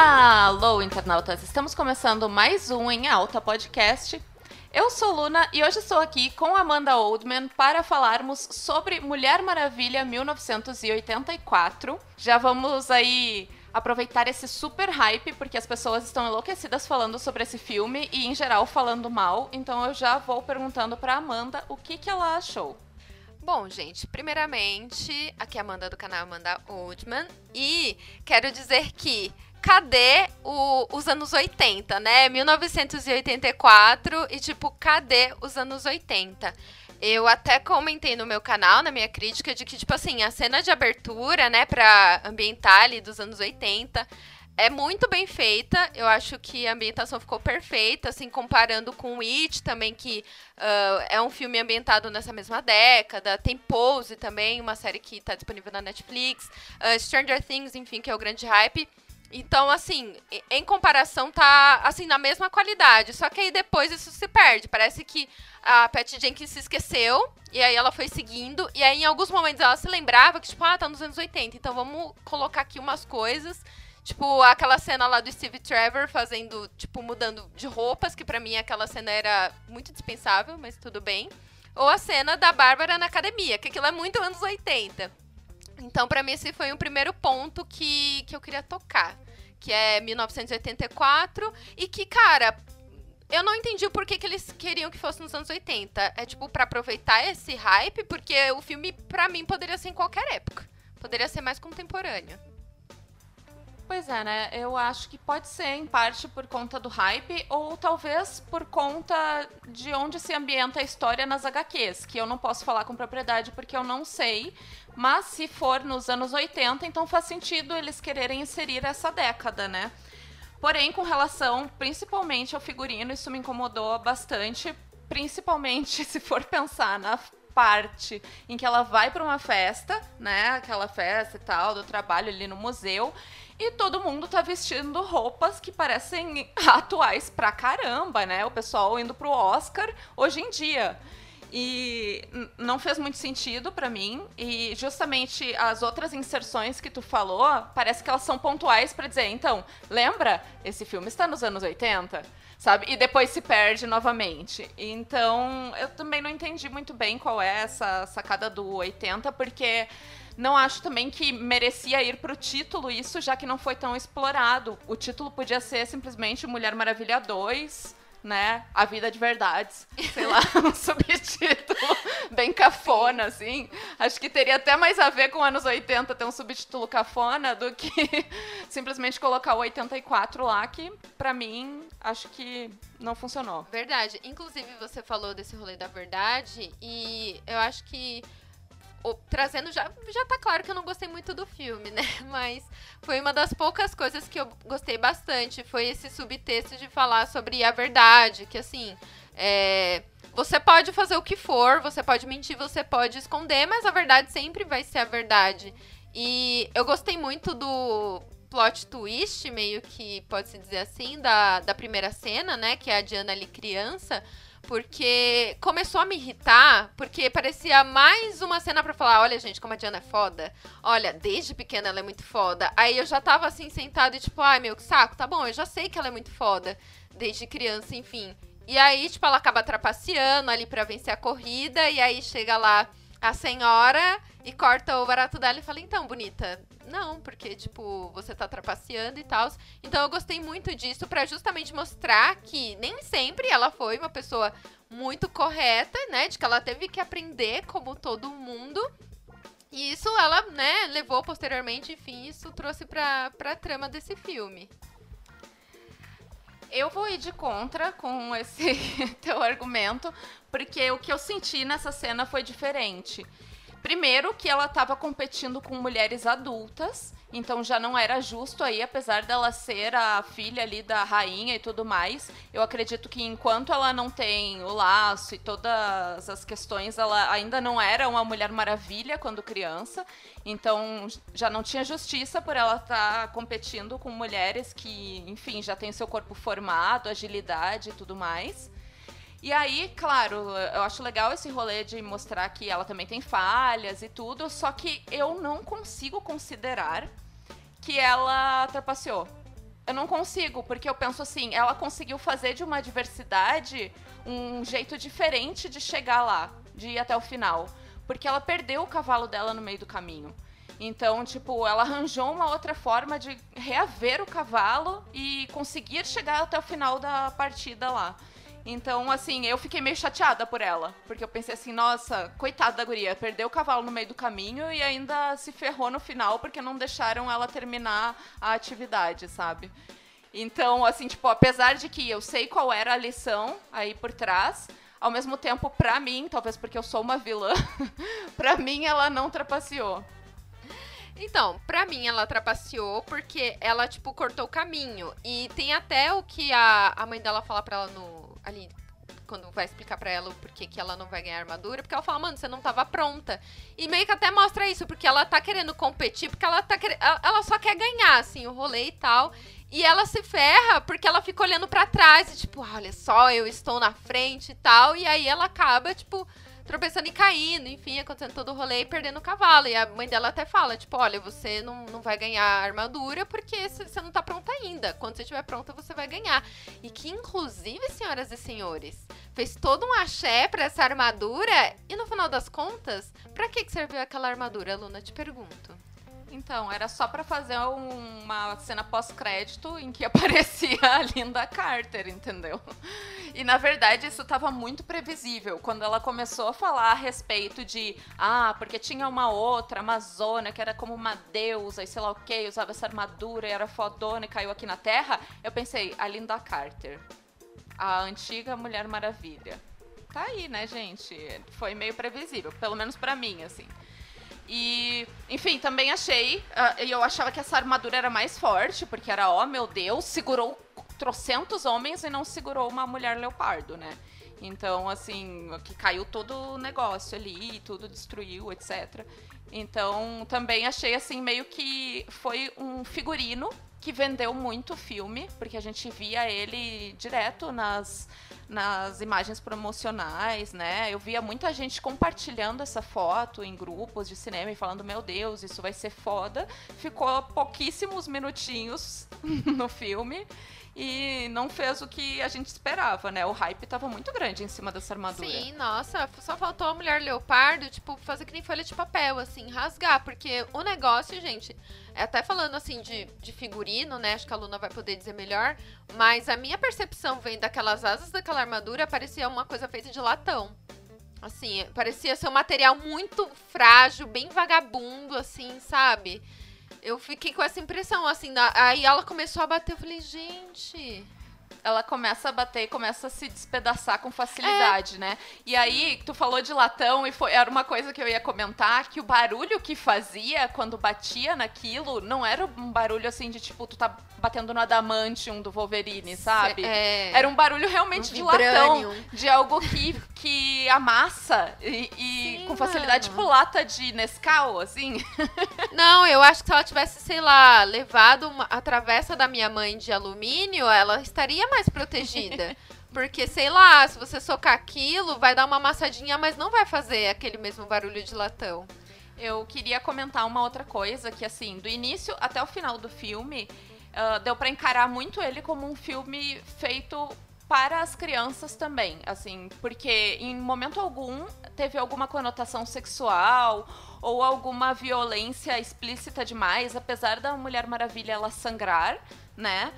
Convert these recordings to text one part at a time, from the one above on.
Alô, internautas! Estamos começando mais um Em Alta Podcast. Eu sou Luna e hoje estou aqui com Amanda Oldman para falarmos sobre Mulher Maravilha 1984. Já vamos aí aproveitar esse super hype, porque as pessoas estão enlouquecidas falando sobre esse filme e, em geral, falando mal. Então eu já vou perguntando para Amanda o que, que ela achou. Bom, gente, primeiramente, aqui é a Amanda do canal Amanda Oldman e quero dizer que cadê o, os anos 80, né? 1984 e tipo, cadê os anos 80? Eu até comentei no meu canal, na minha crítica, de que, tipo assim, a cena de abertura, né, pra ambientar ali dos anos 80, é muito bem feita. Eu acho que a ambientação ficou perfeita, assim, comparando com It também, que uh, é um filme ambientado nessa mesma década. Tem Pose também, uma série que tá disponível na Netflix. Uh, Stranger Things, enfim, que é o grande hype. Então, assim, em comparação, tá assim, na mesma qualidade. Só que aí depois isso se perde. Parece que a Pat Jenkins se esqueceu. E aí ela foi seguindo. E aí, em alguns momentos, ela se lembrava que, tipo, ah, tá nos anos 80. Então vamos colocar aqui umas coisas. Tipo, aquela cena lá do Steve Trevor fazendo, tipo, mudando de roupas, que para mim aquela cena era muito dispensável, mas tudo bem. Ou a cena da Bárbara na academia, que aquilo é muito anos 80. Então, para mim, esse foi um primeiro ponto que, que eu queria tocar. Que é 1984. E que, cara, eu não entendi o porquê que eles queriam que fosse nos anos 80. É tipo, para aproveitar esse hype, porque o filme, para mim, poderia ser em qualquer época. Poderia ser mais contemporâneo. Pois é, né? Eu acho que pode ser em parte por conta do hype ou talvez por conta de onde se ambienta a história nas HQs, que eu não posso falar com propriedade porque eu não sei, mas se for nos anos 80, então faz sentido eles quererem inserir essa década, né? Porém, com relação principalmente ao figurino, isso me incomodou bastante, principalmente se for pensar na parte em que ela vai para uma festa, né? Aquela festa e tal, do trabalho ali no museu. E todo mundo tá vestindo roupas que parecem atuais pra caramba, né? O pessoal indo pro Oscar hoje em dia. E não fez muito sentido para mim. E justamente as outras inserções que tu falou, parece que elas são pontuais para dizer, então, lembra? Esse filme está nos anos 80 sabe? E depois se perde novamente. Então, eu também não entendi muito bem qual é essa sacada do 80, porque não acho também que merecia ir pro título isso, já que não foi tão explorado. O título podia ser simplesmente Mulher Maravilha 2, né? A Vida de Verdades. Sei lá, um subtítulo bem cafona, assim. Acho que teria até mais a ver com anos 80 ter um subtítulo cafona do que simplesmente colocar o 84 lá, que pra mim acho que não funcionou. Verdade. Inclusive, você falou desse rolê da verdade e eu acho que o, trazendo já já tá claro que eu não gostei muito do filme, né? Mas foi uma das poucas coisas que eu gostei bastante, foi esse subtexto de falar sobre a verdade, que assim, é, você pode fazer o que for, você pode mentir, você pode esconder, mas a verdade sempre vai ser a verdade. E eu gostei muito do plot twist, meio que pode se dizer assim, da, da primeira cena, né? Que é a Diana ali criança porque começou a me irritar, porque parecia mais uma cena para falar, olha gente, como a Diana é foda. Olha, desde pequena ela é muito foda. Aí eu já tava assim sentada e tipo, ai meu, que saco, tá bom, eu já sei que ela é muito foda desde criança, enfim. E aí, tipo, ela acaba trapaceando ali para vencer a corrida e aí chega lá a senhora e corta o barato dela e fala: Então, bonita, não, porque, tipo, você tá trapaceando e tal. Então eu gostei muito disso para justamente mostrar que nem sempre ela foi uma pessoa muito correta, né? De que ela teve que aprender como todo mundo. E isso ela, né, levou posteriormente, enfim, isso trouxe pra, pra trama desse filme. Eu vou ir de contra com esse teu argumento, porque o que eu senti nessa cena foi diferente. Primeiro que ela estava competindo com mulheres adultas, então já não era justo aí, apesar dela ser a filha ali da rainha e tudo mais. Eu acredito que enquanto ela não tem o laço e todas as questões, ela ainda não era uma mulher maravilha quando criança. Então já não tinha justiça por ela estar tá competindo com mulheres que, enfim, já têm seu corpo formado, agilidade e tudo mais. E aí, claro, eu acho legal esse rolê de mostrar que ela também tem falhas e tudo, só que eu não consigo considerar que ela trapaceou. eu não consigo, porque eu penso assim, ela conseguiu fazer de uma diversidade um jeito diferente de chegar lá, de ir até o final. Porque ela perdeu o cavalo dela no meio do caminho. Então, tipo, ela arranjou uma outra forma de reaver o cavalo e conseguir chegar até o final da partida lá. Então, assim, eu fiquei meio chateada por ela. Porque eu pensei assim, nossa, coitada da guria, perdeu o cavalo no meio do caminho e ainda se ferrou no final porque não deixaram ela terminar a atividade, sabe? Então, assim, tipo, apesar de que eu sei qual era a lição aí por trás, ao mesmo tempo, pra mim, talvez porque eu sou uma vilã, pra mim ela não trapaceou. Então, pra mim ela trapaceou porque ela, tipo, cortou o caminho. E tem até o que a, a mãe dela fala pra ela no. Ali. Quando vai explicar pra ela o porquê que ela não vai ganhar armadura, porque ela fala, mano, você não tava pronta. E meio que até mostra isso, porque ela tá querendo competir, porque ela tá. Ela só quer ganhar, assim, o rolê e tal. E ela se ferra porque ela fica olhando para trás e, tipo, olha só, eu estou na frente e tal. E aí ela acaba, tipo, tropeçando e caindo, enfim, acontecendo todo o rolê e perdendo o cavalo. E a mãe dela até fala, tipo, olha, você não, não vai ganhar armadura porque você não tá pronta ainda. Quando você estiver pronta, você vai ganhar. E que, inclusive, senhoras e senhores, fez todo um axé pra essa armadura e no final das contas, pra que, que serviu aquela armadura, Luna? Te pergunto. Então, era só para fazer um, uma cena pós-crédito em que aparecia a Linda Carter, entendeu? E na verdade isso estava muito previsível. Quando ela começou a falar a respeito de, ah, porque tinha uma outra Amazônia que era como uma deusa e sei lá o que, usava essa armadura e era fodona e caiu aqui na Terra, eu pensei, a Linda Carter, a antiga Mulher Maravilha. Tá aí, né, gente? Foi meio previsível, pelo menos para mim, assim. E, enfim, também achei. Uh, eu achava que essa armadura era mais forte, porque era, ó, oh, meu Deus, segurou trocentos homens e não segurou uma mulher leopardo, né? Então, assim, que caiu todo o negócio ali, tudo destruiu, etc. Então, também achei, assim, meio que foi um figurino que vendeu muito o filme, porque a gente via ele direto nas nas imagens promocionais, né? Eu via muita gente compartilhando essa foto em grupos de cinema e falando: Meu Deus, isso vai ser foda. Ficou pouquíssimos minutinhos no filme e não fez o que a gente esperava, né? O hype tava muito grande em cima dessa armadura. Sim, nossa, só faltou a mulher leopardo, tipo, fazer que nem folha de papel, assim, rasgar, porque o negócio, gente, é até falando assim de, de figurino, né? Acho que a Luna vai poder dizer melhor, mas a minha percepção vem daquelas asas daquela armadura, parecia uma coisa feita de latão. Assim, parecia ser um material muito frágil, bem vagabundo, assim, sabe? Eu fiquei com essa impressão, assim. Na... Aí ela começou a bater, eu falei, gente ela começa a bater e começa a se despedaçar com facilidade, é. né? E aí, tu falou de latão e foi, era uma coisa que eu ia comentar, que o barulho que fazia quando batia naquilo não era um barulho assim de tipo, tu tá batendo no adamantium do Wolverine, sabe? É. Era um barulho realmente um de latão, de algo que, que amassa e, e Sim, com facilidade, mano. tipo lata de Nescau, assim. Não, eu acho que se ela tivesse, sei lá, levado uma, a travessa da minha mãe de alumínio, ela estaria mais protegida. Porque, sei lá, se você socar aquilo, vai dar uma amassadinha, mas não vai fazer aquele mesmo barulho de latão. Eu queria comentar uma outra coisa, que assim, do início até o final do filme, uh, deu para encarar muito ele como um filme feito para as crianças também, assim, porque em momento algum teve alguma conotação sexual ou alguma violência explícita demais, apesar da Mulher Maravilha ela sangrar, né?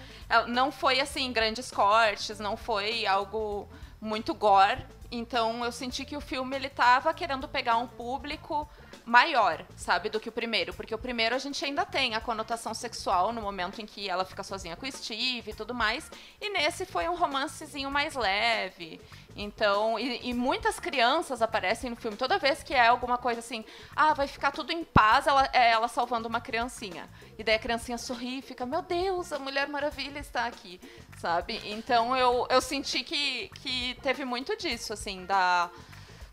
Não foi assim grandes cortes, não foi algo muito gore. Então eu senti que o filme ele tava querendo pegar um público maior, sabe, do que o primeiro. Porque o primeiro a gente ainda tem a conotação sexual no momento em que ela fica sozinha com o Steve e tudo mais. E nesse foi um romancezinho mais leve. Então, e, e, muitas crianças aparecem no filme. Toda vez que é alguma coisa assim, ah, vai ficar tudo em paz, ela, é ela salvando uma criancinha. E daí a criancinha sorri e fica, meu Deus, a Mulher Maravilha está aqui, sabe? Então eu, eu senti que, que teve muito disso, assim, da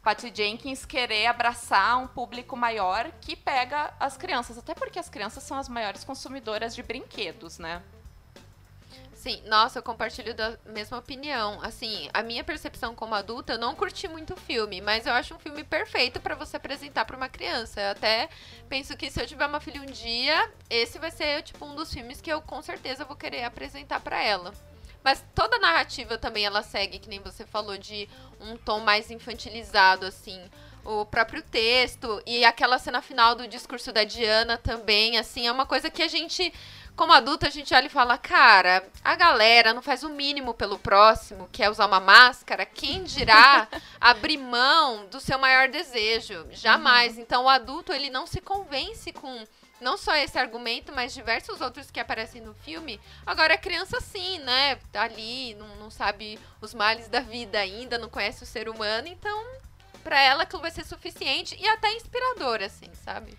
Patty Jenkins querer abraçar um público maior que pega as crianças. Até porque as crianças são as maiores consumidoras de brinquedos, né? Sim, nossa, eu compartilho da mesma opinião. Assim, a minha percepção como adulta, eu não curti muito o filme, mas eu acho um filme perfeito para você apresentar para uma criança. Eu até penso que se eu tiver uma filha um dia, esse vai ser tipo um dos filmes que eu com certeza vou querer apresentar para ela. Mas toda a narrativa também ela segue, que nem você falou, de um tom mais infantilizado, assim. O próprio texto e aquela cena final do discurso da Diana também, assim, é uma coisa que a gente, como adulto, a gente olha e fala, cara, a galera não faz o mínimo pelo próximo, que é usar uma máscara, quem dirá abrir mão do seu maior desejo? Jamais. Uhum. Então o adulto, ele não se convence com não só esse argumento, mas diversos outros que aparecem no filme. Agora, a criança, sim, né? Tá ali, não, não sabe os males da vida ainda, não conhece o ser humano, então, para ela aquilo vai ser suficiente e até inspirador, assim, sabe?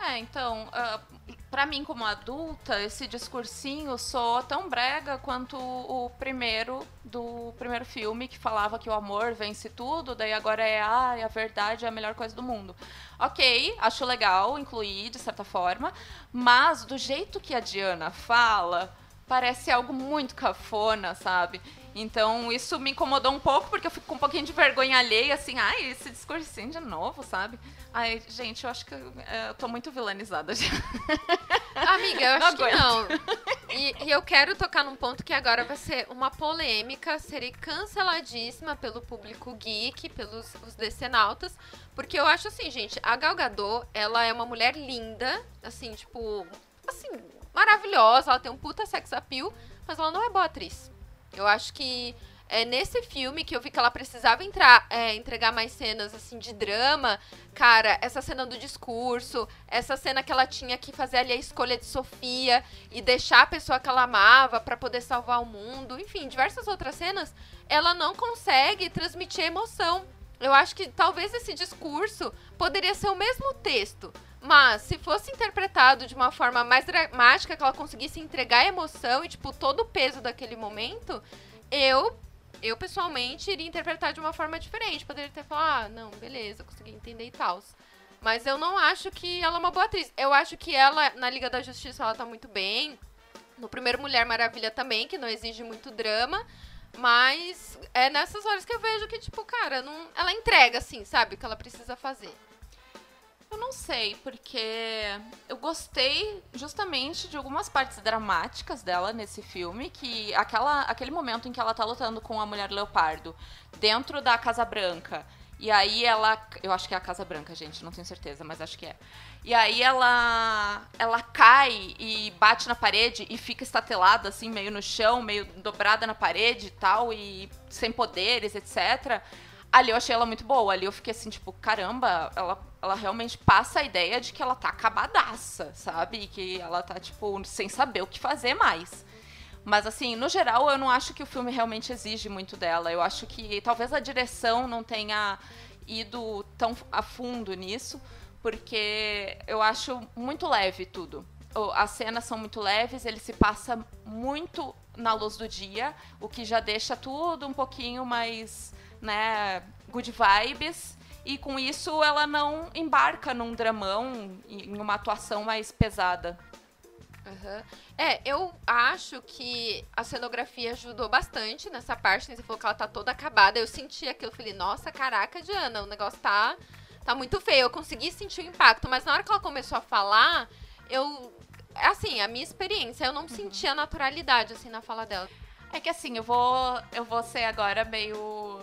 É, então, uh, para mim como adulta, esse discursinho soa tão brega quanto o primeiro do primeiro filme que falava que o amor vence tudo, daí agora é ah, a verdade é a melhor coisa do mundo. OK, acho legal incluir de certa forma, mas do jeito que a Diana fala, parece algo muito cafona, sabe? Então isso me incomodou um pouco, porque eu fico com um pouquinho de vergonha alheia, assim, ai, esse discursinho de novo, sabe? Ai, gente, eu acho que eu, é, eu tô muito vilanizada já. Amiga, eu acho que não. E, e, eu quero tocar num ponto que agora vai ser uma polêmica, serei canceladíssima pelo público geek, pelos os decenautas, porque eu acho assim, gente, a Gal Gadot, ela é uma mulher linda, assim, tipo, assim, maravilhosa, ela tem um puta sex appeal, mas ela não é boa atriz. Eu acho que é nesse filme que eu vi que ela precisava entrar, é, entregar mais cenas assim de drama. Cara, essa cena do discurso, essa cena que ela tinha que fazer ali a escolha de Sofia e deixar a pessoa que ela amava para poder salvar o mundo, enfim, diversas outras cenas, ela não consegue transmitir emoção. Eu acho que talvez esse discurso poderia ser o mesmo texto, mas se fosse interpretado de uma forma mais dramática, que ela conseguisse entregar a emoção e, tipo, todo o peso daquele momento, eu, eu pessoalmente, iria interpretar de uma forma diferente. Poderia ter falado, ah, não, beleza, consegui entender e tal. Mas eu não acho que ela é uma boa atriz. Eu acho que ela, na Liga da Justiça, ela tá muito bem. No primeiro Mulher Maravilha também, que não exige muito drama. Mas é nessas horas que eu vejo que, tipo, cara, não, ela entrega, assim, sabe? O que ela precisa fazer. Eu não sei, porque eu gostei justamente de algumas partes dramáticas dela nesse filme, que aquela, aquele momento em que ela tá lutando com a mulher leopardo dentro da Casa Branca. E aí ela. Eu acho que é a Casa Branca, gente, não tenho certeza, mas acho que é. E aí ela. Ela cai e bate na parede e fica estatelada, assim, meio no chão, meio dobrada na parede e tal, e sem poderes, etc ali eu achei ela muito boa. Ali eu fiquei assim, tipo, caramba, ela, ela realmente passa a ideia de que ela tá acabadaça, sabe? Que ela tá, tipo, sem saber o que fazer mais. Mas, assim, no geral, eu não acho que o filme realmente exige muito dela. Eu acho que talvez a direção não tenha ido tão a fundo nisso, porque eu acho muito leve tudo. As cenas são muito leves, ele se passa muito na luz do dia, o que já deixa tudo um pouquinho mais né, good vibes. E com isso ela não embarca num dramão, em uma atuação mais pesada. Uhum. É, eu acho que a cenografia ajudou bastante nessa parte. Né? Você falou que ela tá toda acabada. Eu senti aquilo, falei, nossa, caraca, Diana, o negócio tá, tá muito feio. Eu consegui sentir o impacto, mas na hora que ela começou a falar, eu. Assim, a minha experiência, eu não uhum. senti a naturalidade, assim, na fala dela. É que assim, eu vou, eu vou ser agora meio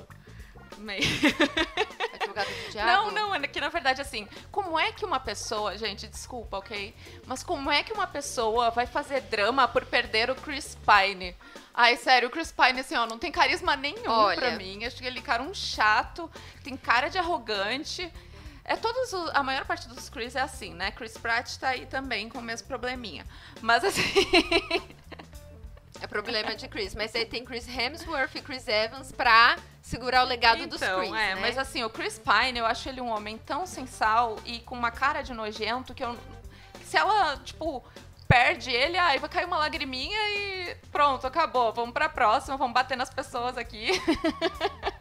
meio. Advogado do diabo? Não, não, é que na verdade, assim, como é que uma pessoa. Gente, desculpa, ok? Mas como é que uma pessoa vai fazer drama por perder o Chris Pine? Ai, sério, o Chris Pine, assim, ó, não tem carisma nenhum Olha. pra mim. Acho que ele, cara, um chato, tem cara de arrogante. É todos os, a maior parte dos Chris é assim, né? Chris Pratt tá aí também com o mesmo probleminha. Mas assim. É problema de Chris. Mas aí tem Chris Hemsworth e Chris Evans pra segurar o legado então, dos Chris, é, né? Mas assim, o Chris Pine, eu acho ele um homem tão sensal e com uma cara de nojento que eu... Se ela, tipo, perde ele, aí vai cair uma lagriminha e pronto, acabou. Vamos pra próxima, vamos bater nas pessoas aqui.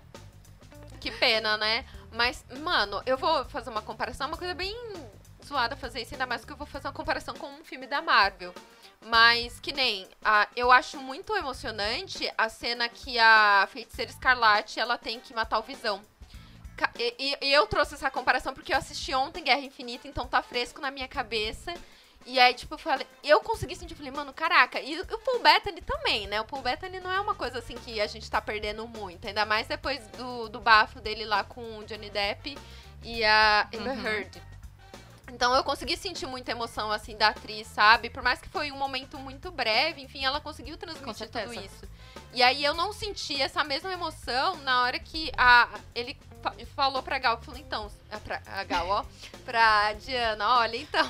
que pena, né? Mas, mano, eu vou fazer uma comparação, uma coisa bem zoada fazer isso, ainda mais que eu vou fazer uma comparação com um filme da Marvel. Mas que nem, a, eu acho muito emocionante a cena que a feiticeira Escarlate ela tem que matar o Visão. E, e, eu trouxe essa comparação porque eu assisti ontem Guerra Infinita, então tá fresco na minha cabeça. E aí, tipo, eu falei, eu consegui sentir, falei, mano, caraca. E o Paul Bettany também, né? O Paul Bettany não é uma coisa assim que a gente tá perdendo muito. Ainda mais depois do, do bafo dele lá com o Johnny Depp e a Amber uhum. Heard. Então eu consegui sentir muita emoção, assim, da atriz, sabe? Por mais que foi um momento muito breve, enfim, ela conseguiu transmitir tudo isso. E aí eu não senti essa mesma emoção na hora que a, ele fa falou pra Gal, falou, então, a, pra, a Gal, ó, pra Diana, olha, então,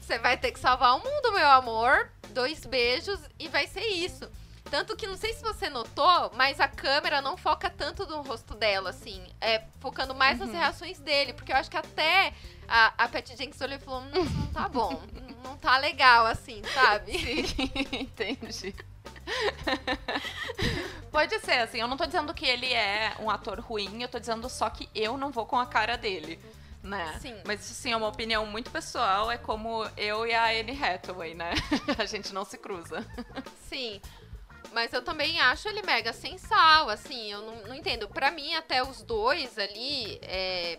você vai ter que salvar o mundo, meu amor, dois beijos e vai ser isso. Tanto que não sei se você notou, mas a câmera não foca tanto no rosto dela, assim. É focando mais uhum. nas reações dele. Porque eu acho que até a, a Patty Jenkins olhou e falou: hum, não tá bom. não tá legal, assim, sabe? Sim, entendi. Pode ser, assim, eu não tô dizendo que ele é um ator ruim, eu tô dizendo só que eu não vou com a cara dele. Né? Sim. Mas isso sim é uma opinião muito pessoal, é como eu e a Anne Hathaway, né? a gente não se cruza. Sim. Mas eu também acho ele mega sensal, assim, eu não, não entendo. Pra mim, até os dois ali, é,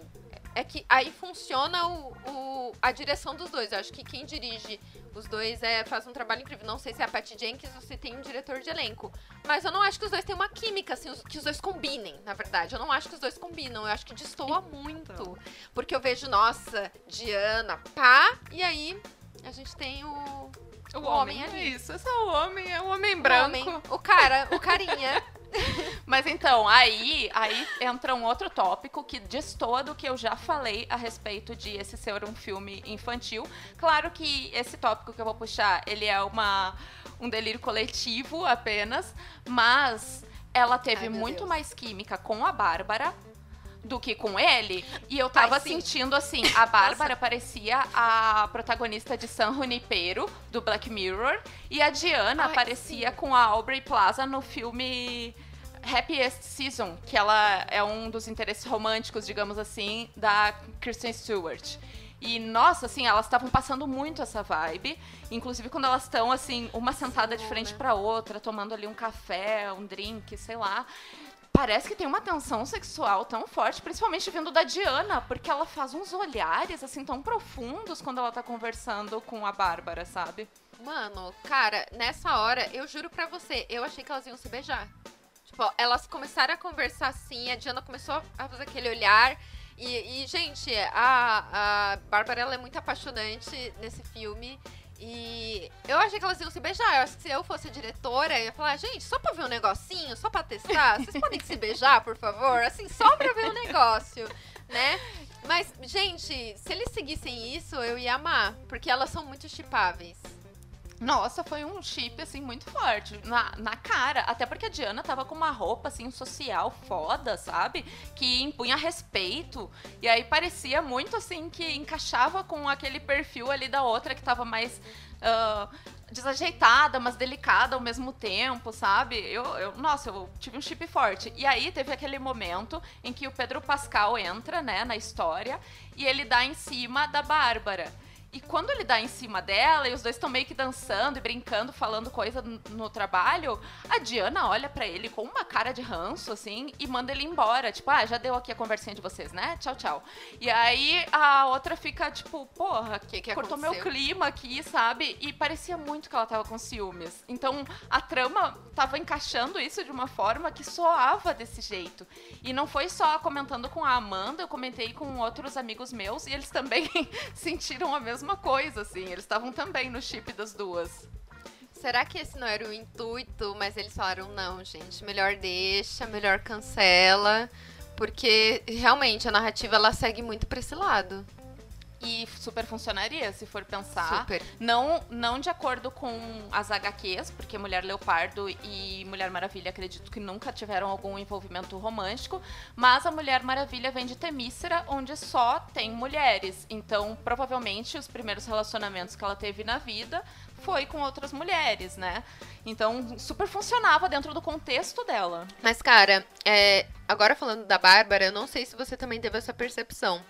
é que aí funciona o, o, a direção dos dois. Eu acho que quem dirige os dois é, faz um trabalho incrível. Não sei se é a Patty Jenkins ou se tem um diretor de elenco. Mas eu não acho que os dois têm uma química, assim, que os dois combinem, na verdade. Eu não acho que os dois combinam. Eu acho que destoa então. muito. Porque eu vejo, nossa, Diana, pá, e aí a gente tem o o, homem, homem é isso, é só o homem, é o homem branco. O, homem, o cara, o carinha. Mas então, aí, aí entra um outro tópico que destoa do que eu já falei a respeito de esse ser um filme infantil. Claro que esse tópico que eu vou puxar, ele é uma, um delírio coletivo apenas, mas ela teve Ai, muito Deus. mais química com a Bárbara do que com ele. E eu tava Ai, sentindo assim, a Bárbara parecia a protagonista de San Junipero, do Black Mirror, e a Diana Ai, parecia sim. com a Aubrey Plaza no filme Happiest Season, que ela é um dos interesses românticos, digamos assim, da Kristen Stewart. E, nossa, assim, elas estavam passando muito essa vibe. Inclusive, quando elas estão, assim, uma sentada de frente né? pra outra, tomando ali um café, um drink, sei lá parece que tem uma tensão sexual tão forte, principalmente vindo da Diana, porque ela faz uns olhares assim tão profundos quando ela tá conversando com a Bárbara, sabe? Mano, cara, nessa hora, eu juro pra você, eu achei que elas iam se beijar. Tipo, elas começaram a conversar assim, a Diana começou a fazer aquele olhar. E, e gente, a, a Bárbara é muito apaixonante nesse filme. E eu achei que elas iam se beijar. Eu acho que se eu fosse diretora, eu ia falar, gente, só pra ver um negocinho, só pra testar, vocês podem se beijar, por favor? Assim, só pra ver o um negócio, né? Mas, gente, se eles seguissem isso, eu ia amar. Porque elas são muito chipáveis. Nossa, foi um chip, assim, muito forte. Na, na cara. Até porque a Diana tava com uma roupa, assim, social foda, sabe? Que impunha respeito. E aí parecia muito, assim, que encaixava com aquele perfil ali da outra que tava mais. Uh, desajeitada, mas delicada ao mesmo tempo, sabe? Eu, eu, nossa, eu tive um chip forte. E aí teve aquele momento em que o Pedro Pascal entra, né, na história, e ele dá em cima da Bárbara. E quando ele dá em cima dela e os dois estão meio que dançando e brincando, falando coisa no, trabalho, a Diana olha para ele com uma cara de ranço, assim, e manda ele embora. Tipo, ah, já deu aqui a conversinha de vocês, né? Tchau, tchau. E aí a outra fica, tipo, porra, que que cortou aconteceu? meu clima aqui, sabe? E parecia muito que ela tava com ciúmes. Então a trama tava encaixando isso de uma forma que soava desse jeito. E não foi só comentando com a Amanda, eu comentei com outros amigos meus e eles também sentiram a mesma mesma coisa, assim. Eles estavam também no chip das duas. Será que esse não era o intuito? Mas eles falaram, não, gente, melhor deixa, melhor cancela. Porque realmente a narrativa ela segue muito pra esse lado. E super funcionaria, se for pensar. Super. Não, não de acordo com as HQs, porque Mulher Leopardo e Mulher Maravilha acredito que nunca tiveram algum envolvimento romântico, mas a Mulher Maravilha vem de Temícera, onde só tem mulheres. Então, provavelmente, os primeiros relacionamentos que ela teve na vida foi com outras mulheres, né? Então, super funcionava dentro do contexto dela. Mas, cara, é, agora falando da Bárbara, eu não sei se você também teve essa percepção,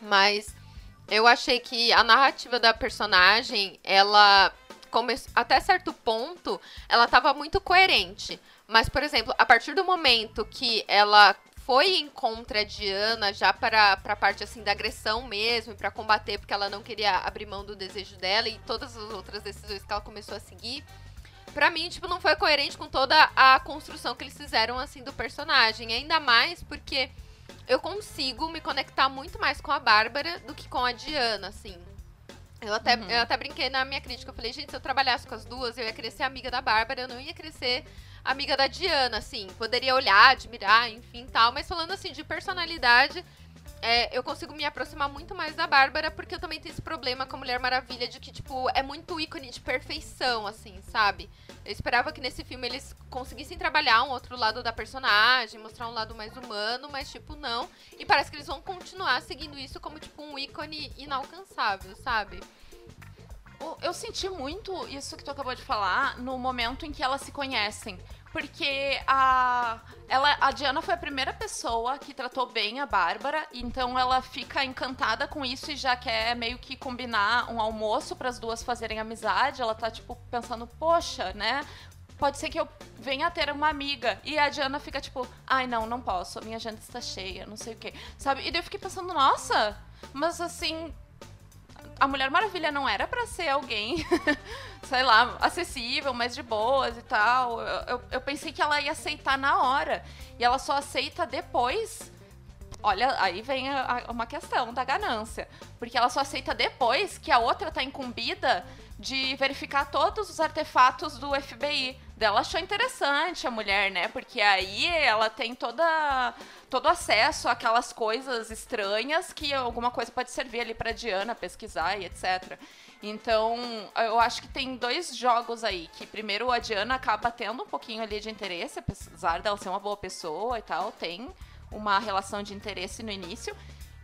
mas Eu achei que a narrativa da personagem, ela até certo ponto, ela tava muito coerente. Mas, por exemplo, a partir do momento que ela foi em contra a Diana já para a parte assim da agressão mesmo, para combater porque ela não queria abrir mão do desejo dela e todas as outras decisões que ela começou a seguir. Pra mim, tipo, não foi coerente com toda a construção que eles fizeram, assim, do personagem. Ainda mais porque eu consigo me conectar muito mais com a Bárbara do que com a Diana, assim. Eu até, uhum. eu até brinquei na minha crítica. Eu falei, gente, se eu trabalhasse com as duas, eu ia ser amiga da Bárbara, eu não ia ser amiga da Diana, assim. Poderia olhar, admirar, enfim, tal. Mas falando, assim, de personalidade, é, eu consigo me aproximar muito mais da Bárbara, porque eu também tenho esse problema com a Mulher Maravilha de que, tipo, é muito ícone de perfeição, assim, sabe? Eu esperava que nesse filme eles conseguissem trabalhar um outro lado da personagem, mostrar um lado mais humano, mas, tipo, não. E parece que eles vão continuar seguindo isso como, tipo, um ícone inalcançável, sabe? Eu senti muito isso que tu acabou de falar no momento em que elas se conhecem. Porque a, ela, a Diana foi a primeira pessoa que tratou bem a Bárbara, então ela fica encantada com isso e já quer meio que combinar um almoço para as duas fazerem amizade. Ela tá, tipo, pensando, poxa, né? Pode ser que eu venha ter uma amiga. E a Diana fica tipo, ai não, não posso, minha agenda está cheia, não sei o quê. Sabe? E daí eu fiquei pensando, nossa, mas assim, a Mulher Maravilha não era para ser alguém, sei lá, acessível, mais de boas e tal. Eu, eu, eu, pensei que ela ia aceitar na hora. E ela só aceita depois. Olha, aí vem a, a, uma questão da ganância. Porque ela só aceita depois que a outra tá incumbida de verificar todos os artefatos do FBI. Ela achou interessante a mulher, né? Porque aí ela tem toda todo acesso àquelas coisas estranhas que alguma coisa pode servir ali para Diana pesquisar e etc. Então, eu acho que tem dois jogos aí, que primeiro a Diana acaba tendo um pouquinho ali de interesse, apesar dela ser uma boa pessoa e tal, tem uma relação de interesse no início.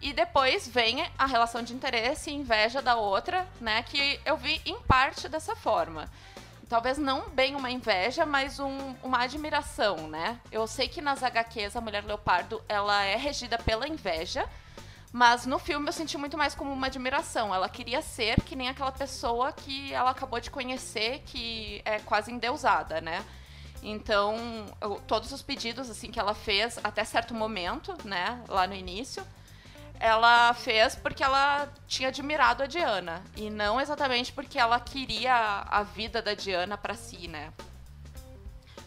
E depois vem a relação de interesse e inveja da outra, né? Que eu vi em parte dessa forma. Talvez não bem uma inveja, mas um, uma admiração, né? Eu sei que nas HQs a Mulher Leopardo ela é regida pela inveja, mas no filme eu senti muito mais como uma admiração. Ela queria ser que nem aquela pessoa que ela acabou de conhecer, que é quase endeusada, né? Então, eu, todos os pedidos assim que ela fez até certo momento, né, lá no início, ela fez porque ela tinha admirado a Diana e não exatamente porque ela queria a vida da Diana para si, né?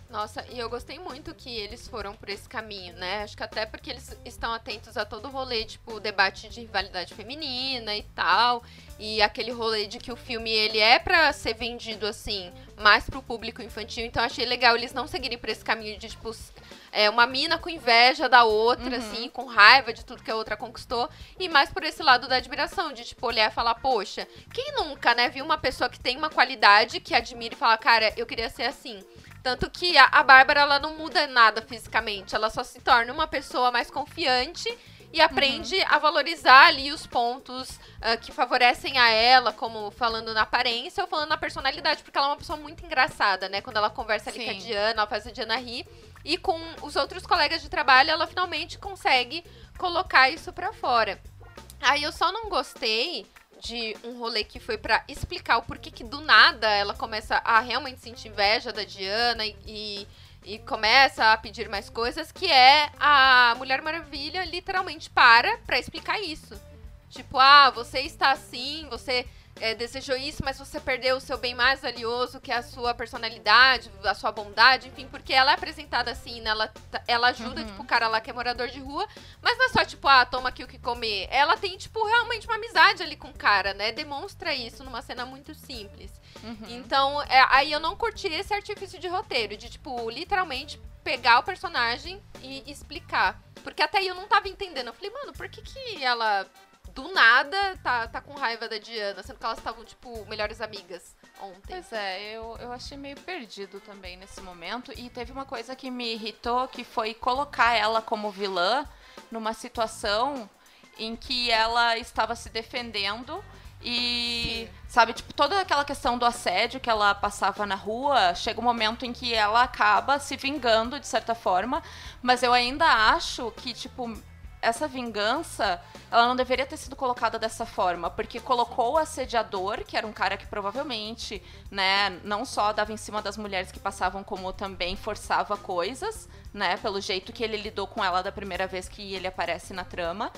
Nossa, e eu gostei muito que eles foram por esse caminho, né? Acho que até porque eles estão atentos a todo o rolê, tipo, o debate de rivalidade feminina e tal. E aquele rolê de que o filme ele é para ser vendido assim, mais pro público infantil. Então achei legal eles não seguirem por esse caminho de, tipo, é, uma mina com inveja da outra, uhum. assim, com raiva de tudo que a outra conquistou. E mais por esse lado da admiração, de tipo, olhar e falar, poxa, quem nunca, né, viu uma pessoa que tem uma qualidade que admira e fala, cara, eu queria ser assim. Tanto que a, a Bárbara, ela não muda nada fisicamente, ela só se torna uma pessoa mais confiante e aprende uhum. a valorizar ali os pontos uh, que favorecem a ela, como falando na aparência ou falando na personalidade, porque ela é uma pessoa muito engraçada, né? Quando ela conversa ali Sim. com a Diana, ela faz a Diana rir. E com os outros colegas de trabalho, ela finalmente consegue colocar isso para fora. Aí eu só não gostei de um rolê que foi para explicar o porquê que do nada ela começa a realmente sentir inveja da Diana e, e, e começa a pedir mais coisas, que é a Mulher Maravilha literalmente para pra explicar isso. Tipo, ah, você está assim, você é, desejou isso, mas você perdeu o seu bem mais valioso, que é a sua personalidade, a sua bondade, enfim, porque ela é apresentada assim, né? Ela, ela ajuda, uhum. tipo, o cara lá que é morador de rua, mas não é só, tipo, ah, toma aqui o que comer. Ela tem, tipo, realmente uma amizade ali com o cara, né? Demonstra isso numa cena muito simples. Uhum. Então, é, aí eu não curti esse artifício de roteiro, de, tipo, literalmente pegar o personagem e explicar. Porque até aí eu não tava entendendo. Eu falei, mano, por que que ela do nada tá, tá com raiva da Diana, sendo que elas estavam, tipo, melhores amigas ontem. Pois é, eu, eu achei meio perdido também nesse momento. E teve uma coisa que me irritou, que foi colocar ela como vilã numa situação em que ela estava se defendendo e, Sim. sabe, tipo, toda aquela questão do assédio que ela passava na rua, chega um momento em que ela acaba se vingando de certa forma, mas eu ainda acho que, tipo, essa vingança, ela não deveria ter sido colocada dessa forma, porque colocou o assediador, que era um cara que provavelmente, né, não só dava em cima das mulheres que passavam, como também forçava coisas, né, pelo jeito que ele lidou com ela da primeira vez que ele aparece na trama.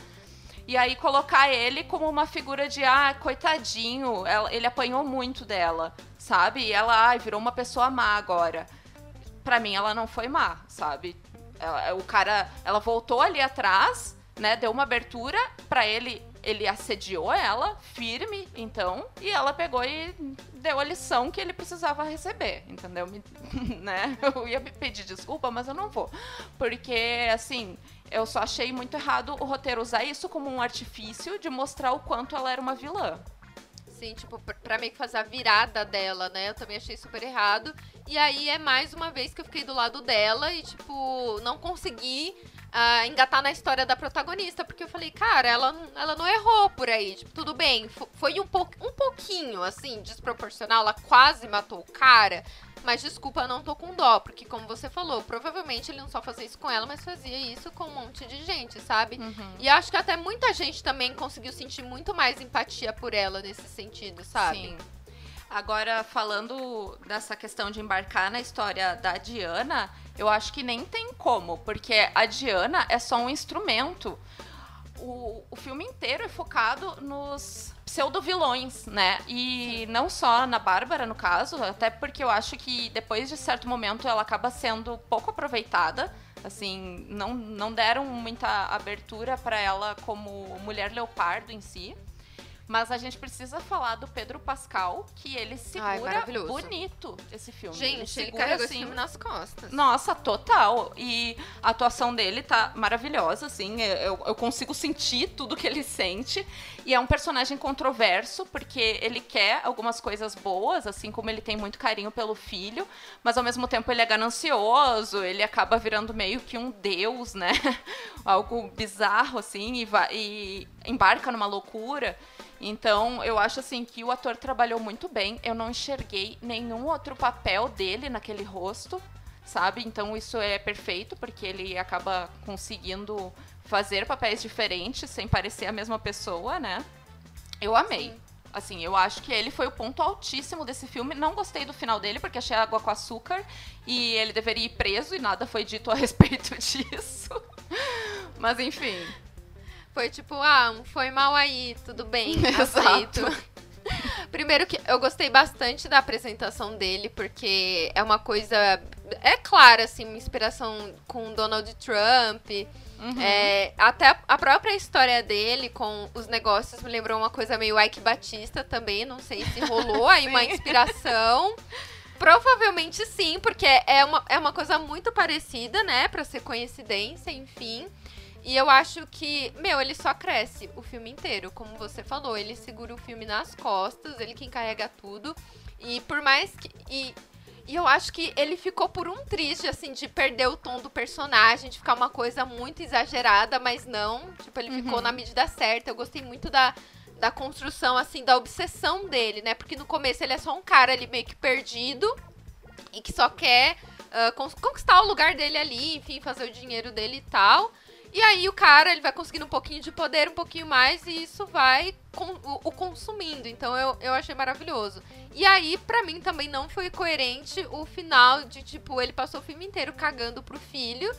E aí colocar ele como uma figura de, ah, coitadinho, ela, ele apanhou muito dela, sabe? E ela, ah, virou uma pessoa má agora. Pra mim, ela não foi má, sabe? Ela, o cara, ela voltou ali atrás, né? Deu uma abertura para ele, ele assediou ela, firme, então, e ela pegou e deu a lição que ele precisava receber, entendeu? né? Eu ia pedir desculpa, mas eu não vou. Porque, assim, eu só achei muito errado o roteiro usar isso como um artifício de mostrar o quanto ela era uma vilã. Sim, tipo, pra meio que fazer a virada dela, né? Eu também achei super errado. E aí é mais uma vez que eu fiquei do lado dela e, tipo, não consegui uh, engatar na história da protagonista, porque eu falei, cara, ela, ela não errou por aí. Tipo, tudo bem, foi um, po um pouquinho, assim, desproporcional, ela quase matou o cara. Mas desculpa, não tô com dó, porque como você falou, provavelmente ele não só fazia isso com ela, mas fazia isso com um monte de gente, sabe? Uhum. E acho que até muita gente também conseguiu sentir muito mais empatia por ela nesse sentido, sabe? Sim. Agora, falando dessa questão de embarcar na história da Diana, eu acho que nem tem como, porque a Diana é só um instrumento. O, o filme inteiro é focado nos pseudo-vilões, né? E não só na Bárbara, no caso, até porque eu acho que depois de certo momento ela acaba sendo pouco aproveitada. Assim, não, não deram muita abertura para ela como mulher leopardo em si. Mas a gente precisa falar do Pedro Pascal, que ele segura Ai, bonito esse filme. Gente, ele, ele carregou assim, esse filme nas costas. Nossa, total. E a atuação dele tá maravilhosa, assim. Eu, eu consigo sentir tudo que ele sente. E é um personagem controverso, porque ele quer algumas coisas boas, assim como ele tem muito carinho pelo filho, mas ao mesmo tempo ele é ganancioso, ele acaba virando meio que um deus, né? Algo bizarro, assim, e, vai, e embarca numa loucura. Então, eu acho assim que o ator trabalhou muito bem. Eu não enxerguei nenhum outro papel dele naquele rosto, sabe? Então, isso é perfeito porque ele acaba conseguindo fazer papéis diferentes sem parecer a mesma pessoa, né? Eu amei. Sim. Assim, eu acho que ele foi o ponto altíssimo desse filme. Não gostei do final dele, porque achei água com açúcar. E ele deveria ir preso e nada foi dito a respeito disso. Mas enfim. Foi tipo, ah, foi mal aí, tudo bem, aceito. Primeiro que eu gostei bastante da apresentação dele, porque é uma coisa. É clara, assim, uma inspiração com Donald Trump. Uhum. É, até a própria história dele com os negócios me lembrou uma coisa meio Ike Batista também. Não sei se rolou aí uma inspiração. Provavelmente sim, porque é uma, é uma coisa muito parecida, né? Pra ser coincidência, enfim. E eu acho que, meu, ele só cresce o filme inteiro. Como você falou, ele segura o filme nas costas, ele quem carrega tudo. E por mais que. E, e eu acho que ele ficou por um triste, assim, de perder o tom do personagem, de ficar uma coisa muito exagerada, mas não. Tipo, ele uhum. ficou na medida certa. Eu gostei muito da, da construção, assim, da obsessão dele, né? Porque no começo ele é só um cara ali meio que perdido e que só quer uh, conquistar o lugar dele ali, enfim, fazer o dinheiro dele e tal. E aí o cara, ele vai conseguindo um pouquinho de poder, um pouquinho mais, e isso vai com, o, o, consumindo. Então eu, eu achei maravilhoso. E aí, para mim, também não foi coerente o final de, tipo, ele passou o filme inteiro cagando pro filho.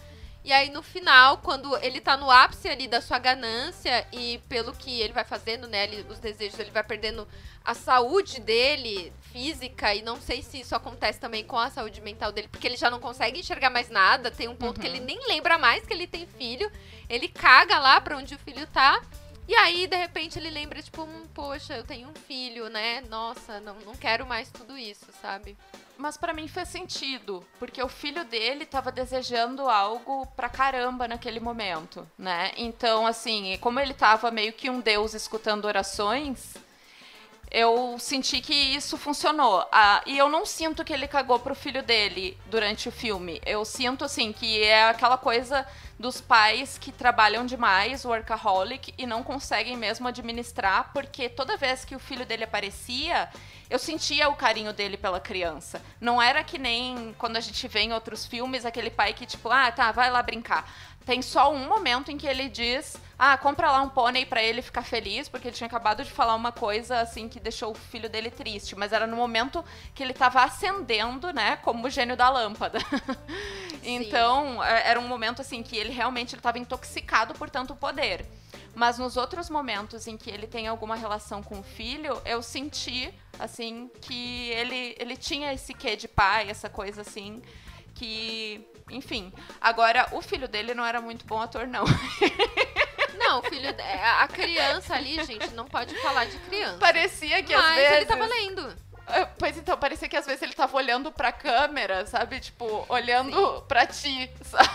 E aí, no final, quando ele tá no ápice ali da sua ganância e pelo que ele vai fazendo, né, ele, os desejos, ele vai perdendo a saúde dele, física, e não sei se isso acontece também com a saúde mental dele, porque ele já não consegue enxergar mais nada, tem um ponto uhum. que ele nem lembra mais que ele tem filho, ele caga lá pra onde o filho tá, e aí, de repente, ele lembra, tipo, hum, poxa, eu tenho um filho, né? Nossa, não, não quero mais tudo isso, sabe? Mas para mim fez sentido, porque o filho dele tava desejando algo pra caramba naquele momento, né? Então, assim, como ele tava meio que um deus escutando orações, eu senti que isso funcionou. Ah, e eu não sinto que ele cagou pro filho dele durante o filme. Eu sinto, assim, que é aquela coisa dos pais que trabalham demais, workaholic, e não conseguem mesmo administrar, porque toda vez que o filho dele aparecia, eu sentia o carinho dele pela criança. Não era que nem quando a gente vê em outros filmes aquele pai que, tipo, ah, tá, vai lá brincar tem só um momento em que ele diz: "Ah, compra lá um pônei para ele ficar feliz", porque ele tinha acabado de falar uma coisa assim que deixou o filho dele triste, mas era no momento que ele tava acendendo, né, como o gênio da lâmpada. então, é, era um momento assim que ele realmente estava intoxicado por tanto poder. Mas nos outros momentos em que ele tem alguma relação com o filho, eu senti, assim, que ele, ele tinha esse quê de pai, essa coisa assim, que. Enfim. Agora, o filho dele não era muito bom ator, não. Não, o filho. A criança ali, gente, não pode falar de criança. Parecia que Mas às vezes. ele tava lendo. É, Pois então, parecia que às vezes ele tava olhando pra câmera, sabe? Tipo, olhando pra ti, sabe?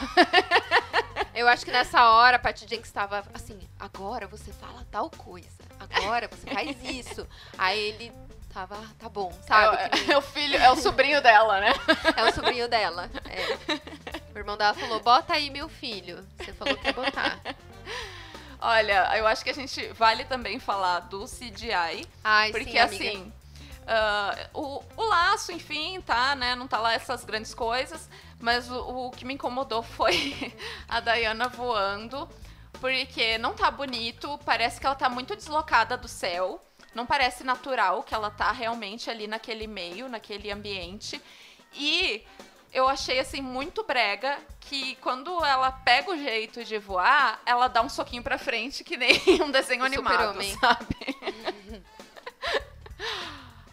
Eu acho que nessa hora a Patty Jenkins estava assim, agora você fala tal coisa, agora você faz isso. Aí ele tava, tá bom, sabe? É, é o filho, é o sobrinho dela, né? É o sobrinho dela. É. O irmão dela falou, bota aí meu filho. Você falou que ia botar. Olha, eu acho que a gente vale também falar do CGI. Ai, Porque sim, assim, ah, o, o laço, enfim, tá, né? Não tá lá essas grandes coisas. Mas o, o que me incomodou foi a Diana voando. Porque não tá bonito, parece que ela tá muito deslocada do céu. Não parece natural que ela tá realmente ali naquele meio, naquele ambiente. E eu achei assim muito brega que quando ela pega o jeito de voar, ela dá um soquinho pra frente que nem um desenho O animado, sabe?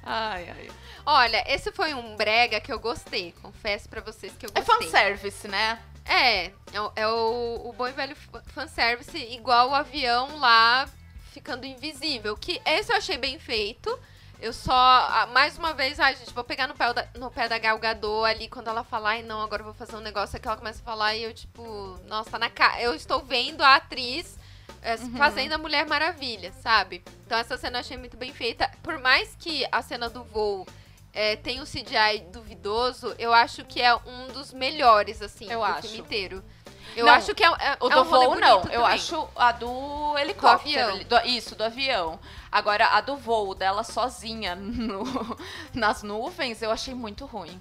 ai, ai. Olha, esse foi um brega que eu gostei. Confesso pra vocês que eu É gostei. fanservice, né? É, é, o- é o, o bom e velho fa- fanservice, igual o avião lá ficando invisível. Que esse eu achei bem feito. Eu só, mais uma vez, ai, gente, vou pegar no pé da, no pé da Gal Gadot ali, quando ela falar, ai, não, agora eu vou fazer um negócio, é que ela começa a falar e eu, tipo, nossa, tá na cara. Eu estou vendo a atriz é, fazendo a Mulher Maravilha, sabe? Então essa cena eu achei muito bem feita. Por mais que a cena do voo é, tenha o CGI duvidoso, eu acho que é um dos melhores, assim, Eu do acho. filme inteiro. Eu Não, acho que é, é, O é do um voo, não. Eu também. acho a do helicóptero. ali, do- isso, do avião. Agora, a do voo dela sozinha no- nas nuvens, eu achei muito ruim.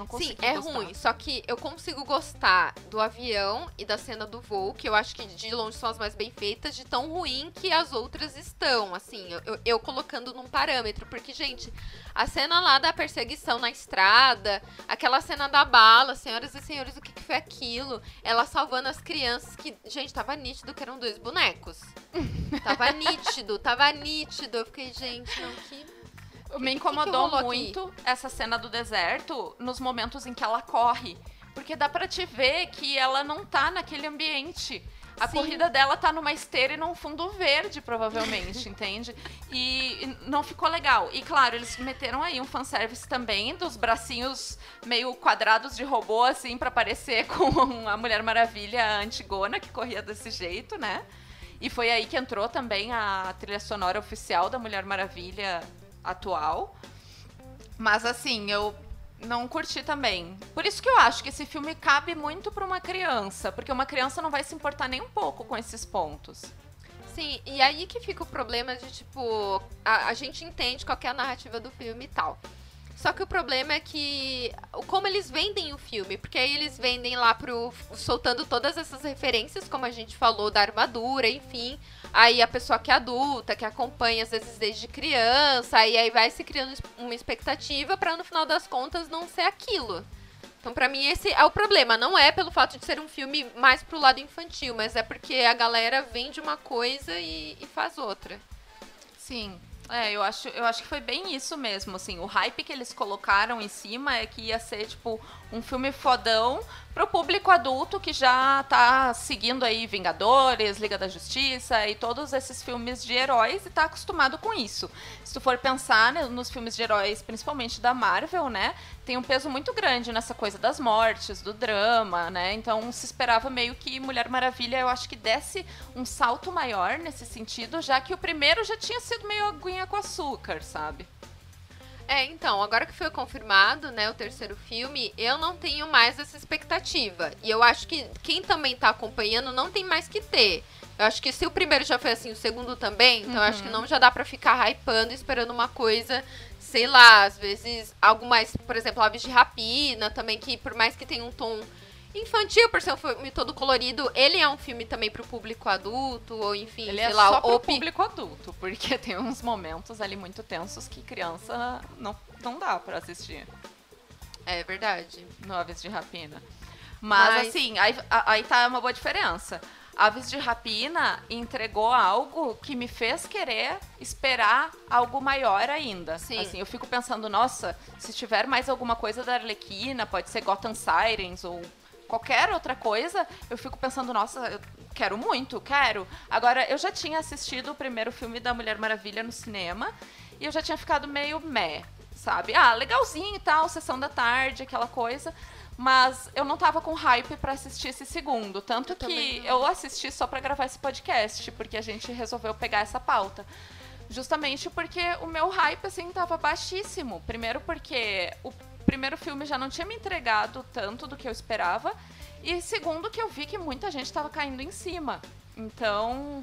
Não Sim, consegui é gostar. ruim. Só que eu consigo gostar do avião e da cena do voo, que eu acho que de longe são as mais bem feitas, de tão ruim que as outras estão. Assim, eu, eu- eu colocando num parâmetro. Porque, gente, a cena lá da perseguição na estrada, aquela cena da bala, senhoras e senhores, o que, que foi aquilo? Ela salvando as crianças que, gente, tava nítido que eram dois bonecos. tava nítido, tava nítido. Eu fiquei, gente, não, que. Me que incomodou rolou aqui? muito essa cena do deserto nos momentos em que ela corre. Porque dá pra te ver que ela não tá naquele ambiente. A Sim. corrida dela tá numa esteira e num fundo verde, provavelmente, entende? E e não ficou legal. E claro, eles meteram aí um fanservice também dos bracinhos meio quadrados de robô, assim, pra parecer com a Mulher Maravilha antigona, que corria desse jeito, né? E foi aí que entrou também a trilha sonora oficial da Mulher Maravilha atual. Mas assim, eu não curti também. Por isso que eu acho que esse filme cabe muito pra uma criança, porque uma criança não vai se importar nem um pouco com esses pontos. Sim, e aí que fica o problema de, tipo, a, a gente entende qual é a narrativa do filme e tal. Só que o problema é que como eles vendem o filme, porque aí eles vendem lá pro soltando todas essas referências, como a gente falou da armadura, enfim. Aí a pessoa que é adulta, que acompanha às vezes desde criança, e aí vai se criando uma expectativa pra no final das contas não ser aquilo. Então, pra mim, esse é o problema. Não é pelo fato de ser um filme mais pro lado infantil, mas é porque a galera vende uma coisa e, e faz outra. Sim. É, eu acho, eu acho que foi bem isso mesmo, assim, o hype que eles colocaram em cima é que ia ser, tipo, um filme fodão pro público adulto que já tá seguindo aí Vingadores, Liga da Justiça e todos esses filmes de heróis e tá acostumado com isso. Se tu for pensar né, nos filmes de heróis, principalmente da Marvel, né, tem um peso muito grande nessa coisa das mortes, do drama, né, então se esperava meio que Mulher Maravilha, eu acho que desse um salto maior nesse sentido, já que o primeiro já tinha sido meio aguinha com açúcar, sabe? É, então, agora que foi confirmado, né, o terceiro filme, eu não tenho mais essa expectativa. E eu acho que quem também tá acompanhando não tem mais que ter. Eu acho que se o primeiro já foi assim, o segundo também, então eu acho que não já dá pra ficar hypando, esperando uma coisa, sei lá, às vezes algo mais, por exemplo, Aves de Rapina também, que por mais que tenha um tom infantil, por ser um filme todo colorido. Ele é um filme também pro público adulto, ou enfim, Ele sei é lá, só pro ou pi- público adulto, porque tem uns momentos ali muito tensos que criança não, não dá pra assistir É verdade. no Aves de Rapina. Mas, Mas- assim, aí, aí tá uma boa diferença. Aves de Rapina entregou algo que me fez querer esperar algo maior ainda. Sim. Assim, eu fico pensando, nossa, se tiver mais alguma coisa da Arlequina, pode ser Gotham Sirens ou qualquer outra coisa, eu fico pensando, nossa, eu quero muito, quero. Agora, eu já tinha assistido o primeiro filme da Mulher Maravilha no cinema e eu já tinha ficado meio meh, sabe? Ah, legalzinho e tal, sessão da tarde, aquela coisa. Mas eu não tava com hype pra assistir esse segundo. Tanto Eu que eu assisti só pra gravar esse podcast, porque a gente resolveu pegar essa pauta. Justamente porque o meu hype, assim, tava baixíssimo. Primeiro porque o primeiro filme já não tinha me entregado tanto do que eu esperava. E segundo que eu vi que muita gente tava caindo em cima. Então,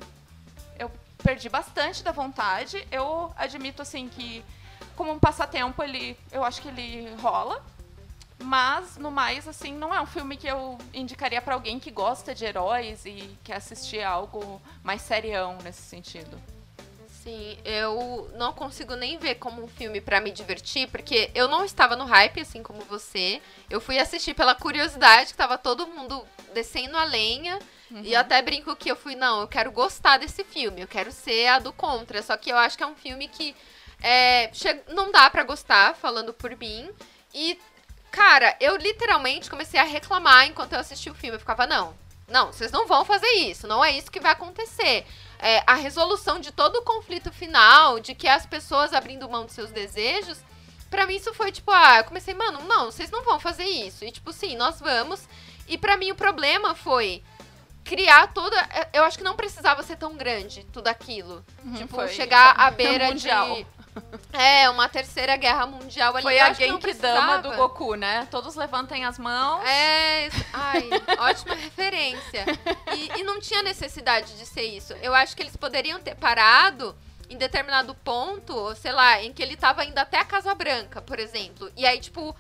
eu perdi bastante da vontade. Eu admito, assim, que como um passatempo, ele, eu acho que ele rola. Mas, no mais, assim, não é um filme que eu indicaria pra alguém que gosta de heróis e quer assistir algo mais serião nesse sentido. Sim, eu não consigo nem ver como um filme pra me divertir, porque eu não estava no hype, assim como você. Eu fui assistir pela curiosidade, que tava todo mundo descendo a lenha. E eu até brinco que eu fui, não, eu quero gostar desse filme, eu quero ser a do contra. Só que eu acho que é um filme que é, não dá pra gostar, falando por mim. E, cara, eu literalmente comecei a reclamar enquanto eu assisti o filme. Eu ficava, não, não, vocês não vão fazer isso, não é isso que vai acontecer. É, a resolução de todo o conflito final, de que as pessoas abrindo mão de seus desejos, pra mim isso foi tipo, ah, eu comecei, mano, não, vocês não vão fazer isso. E tipo, sim, nós vamos. E pra mim o problema foi criar toda. Eu acho que não precisava ser tão grande tudo aquilo. tipo, foi- chegar à beira mundial. de. É, uma terceira guerra mundial ali. Foi a Genkidama do. Goku, né? Todos levantem as mãos. É, ai, ótima referência. E, e não tinha necessidade de ser isso. Eu acho que eles poderiam ter parado em determinado ponto, sei lá, em que ele tava indo até a Casa Branca, por exemplo. E aí, tipo,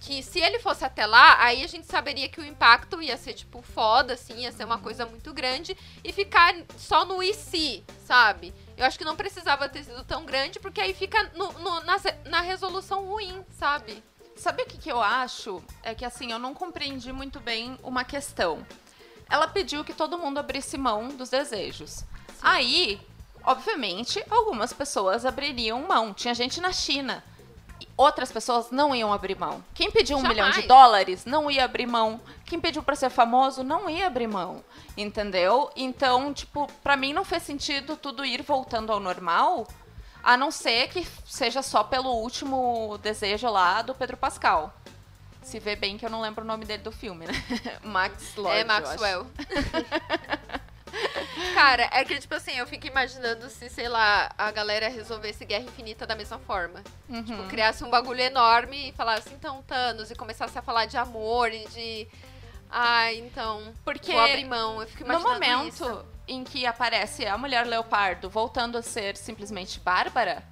que se ele fosse até lá, aí a gente saberia que o impacto ia ser, tipo, foda, assim, ia ser uma coisa muito grande e ficar só no e se, sabe? Eu acho que não precisava ter sido tão grande, porque aí fica no- no- na, na resolução ruim, sabe? Sabe o que, que eu acho? É que assim, eu não compreendi muito bem uma questão. Ela pediu que todo mundo abrisse mão dos desejos. Aí, obviamente, algumas pessoas abririam mão. Tinha gente na China. Outras pessoas não iam abrir mão. Quem pediu um Jamais. milhão de dólares não ia abrir mão. Quem pediu pra ser famoso não ia abrir mão. Entendeu? Então, tipo, pra mim não fez sentido tudo ir voltando ao normal. A não ser que seja só pelo último desejo lá do Pedro Pascal. Se vê bem que eu não lembro o nome dele do filme, né? Max Lord. é. Maxwell. Cara, é que, tipo assim, eu fico imaginando se, sei lá, a galera resolvesse Guerra Infinita da mesma forma. Uhum. Tipo, criasse um bagulho enorme e falasse, então, Thanos, e começasse a falar de amor e de. Ai, então. Porque vou abrir mão. Eu fico no imaginando momento isso. em que aparece a mulher leopardo voltando a ser simplesmente Bárbara,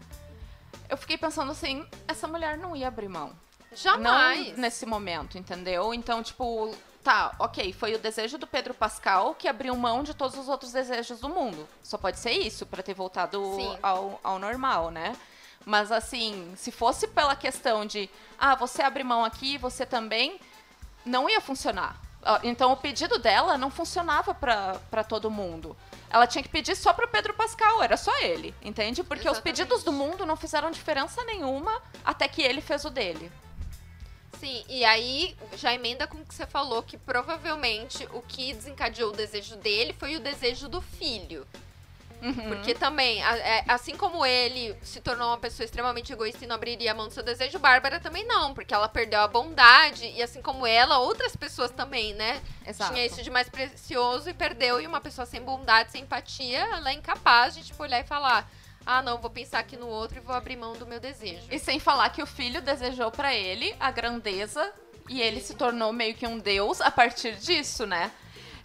eu fiquei pensando assim, essa mulher não ia abrir mão. Jamais. Não nesse momento, entendeu? Então, tipo, tá, ok, foi o desejo do Pedro Pascal que abriu mão de todos os outros desejos do mundo. Só pode ser isso, pra ter voltado ao, ao normal, né? Mas assim, se fosse pela questão de, ah, você abre mão aqui, você também, não ia funcionar. Ó, Então o pedido dela não funcionava pra todo mundo. Ela tinha que pedir só pro Pedro Pascal, era só ele, entende? Porque os Exatamente. pedidos do mundo não fizeram diferença nenhuma até que ele fez o dele. Sim, e aí já emenda com o que você falou, que provavelmente o que desencadeou o desejo dele foi o desejo do filho. Uhum. Porque também, é, assim como ele se tornou uma pessoa extremamente egoísta e não abriria a mão do seu desejo, Bárbara também não, porque ela perdeu a bondade, e assim como ela, outras pessoas também, né? Exato. Tinha isso de mais precioso e perdeu, e uma pessoa sem bondade, sem empatia, ela é incapaz de, tipo, olhar e falar, ah, não, vou pensar aqui no outro e vou abrir mão do meu desejo. E sem falar que o filho desejou pra ele a grandeza e ele se tornou meio que um deus a partir disso, né?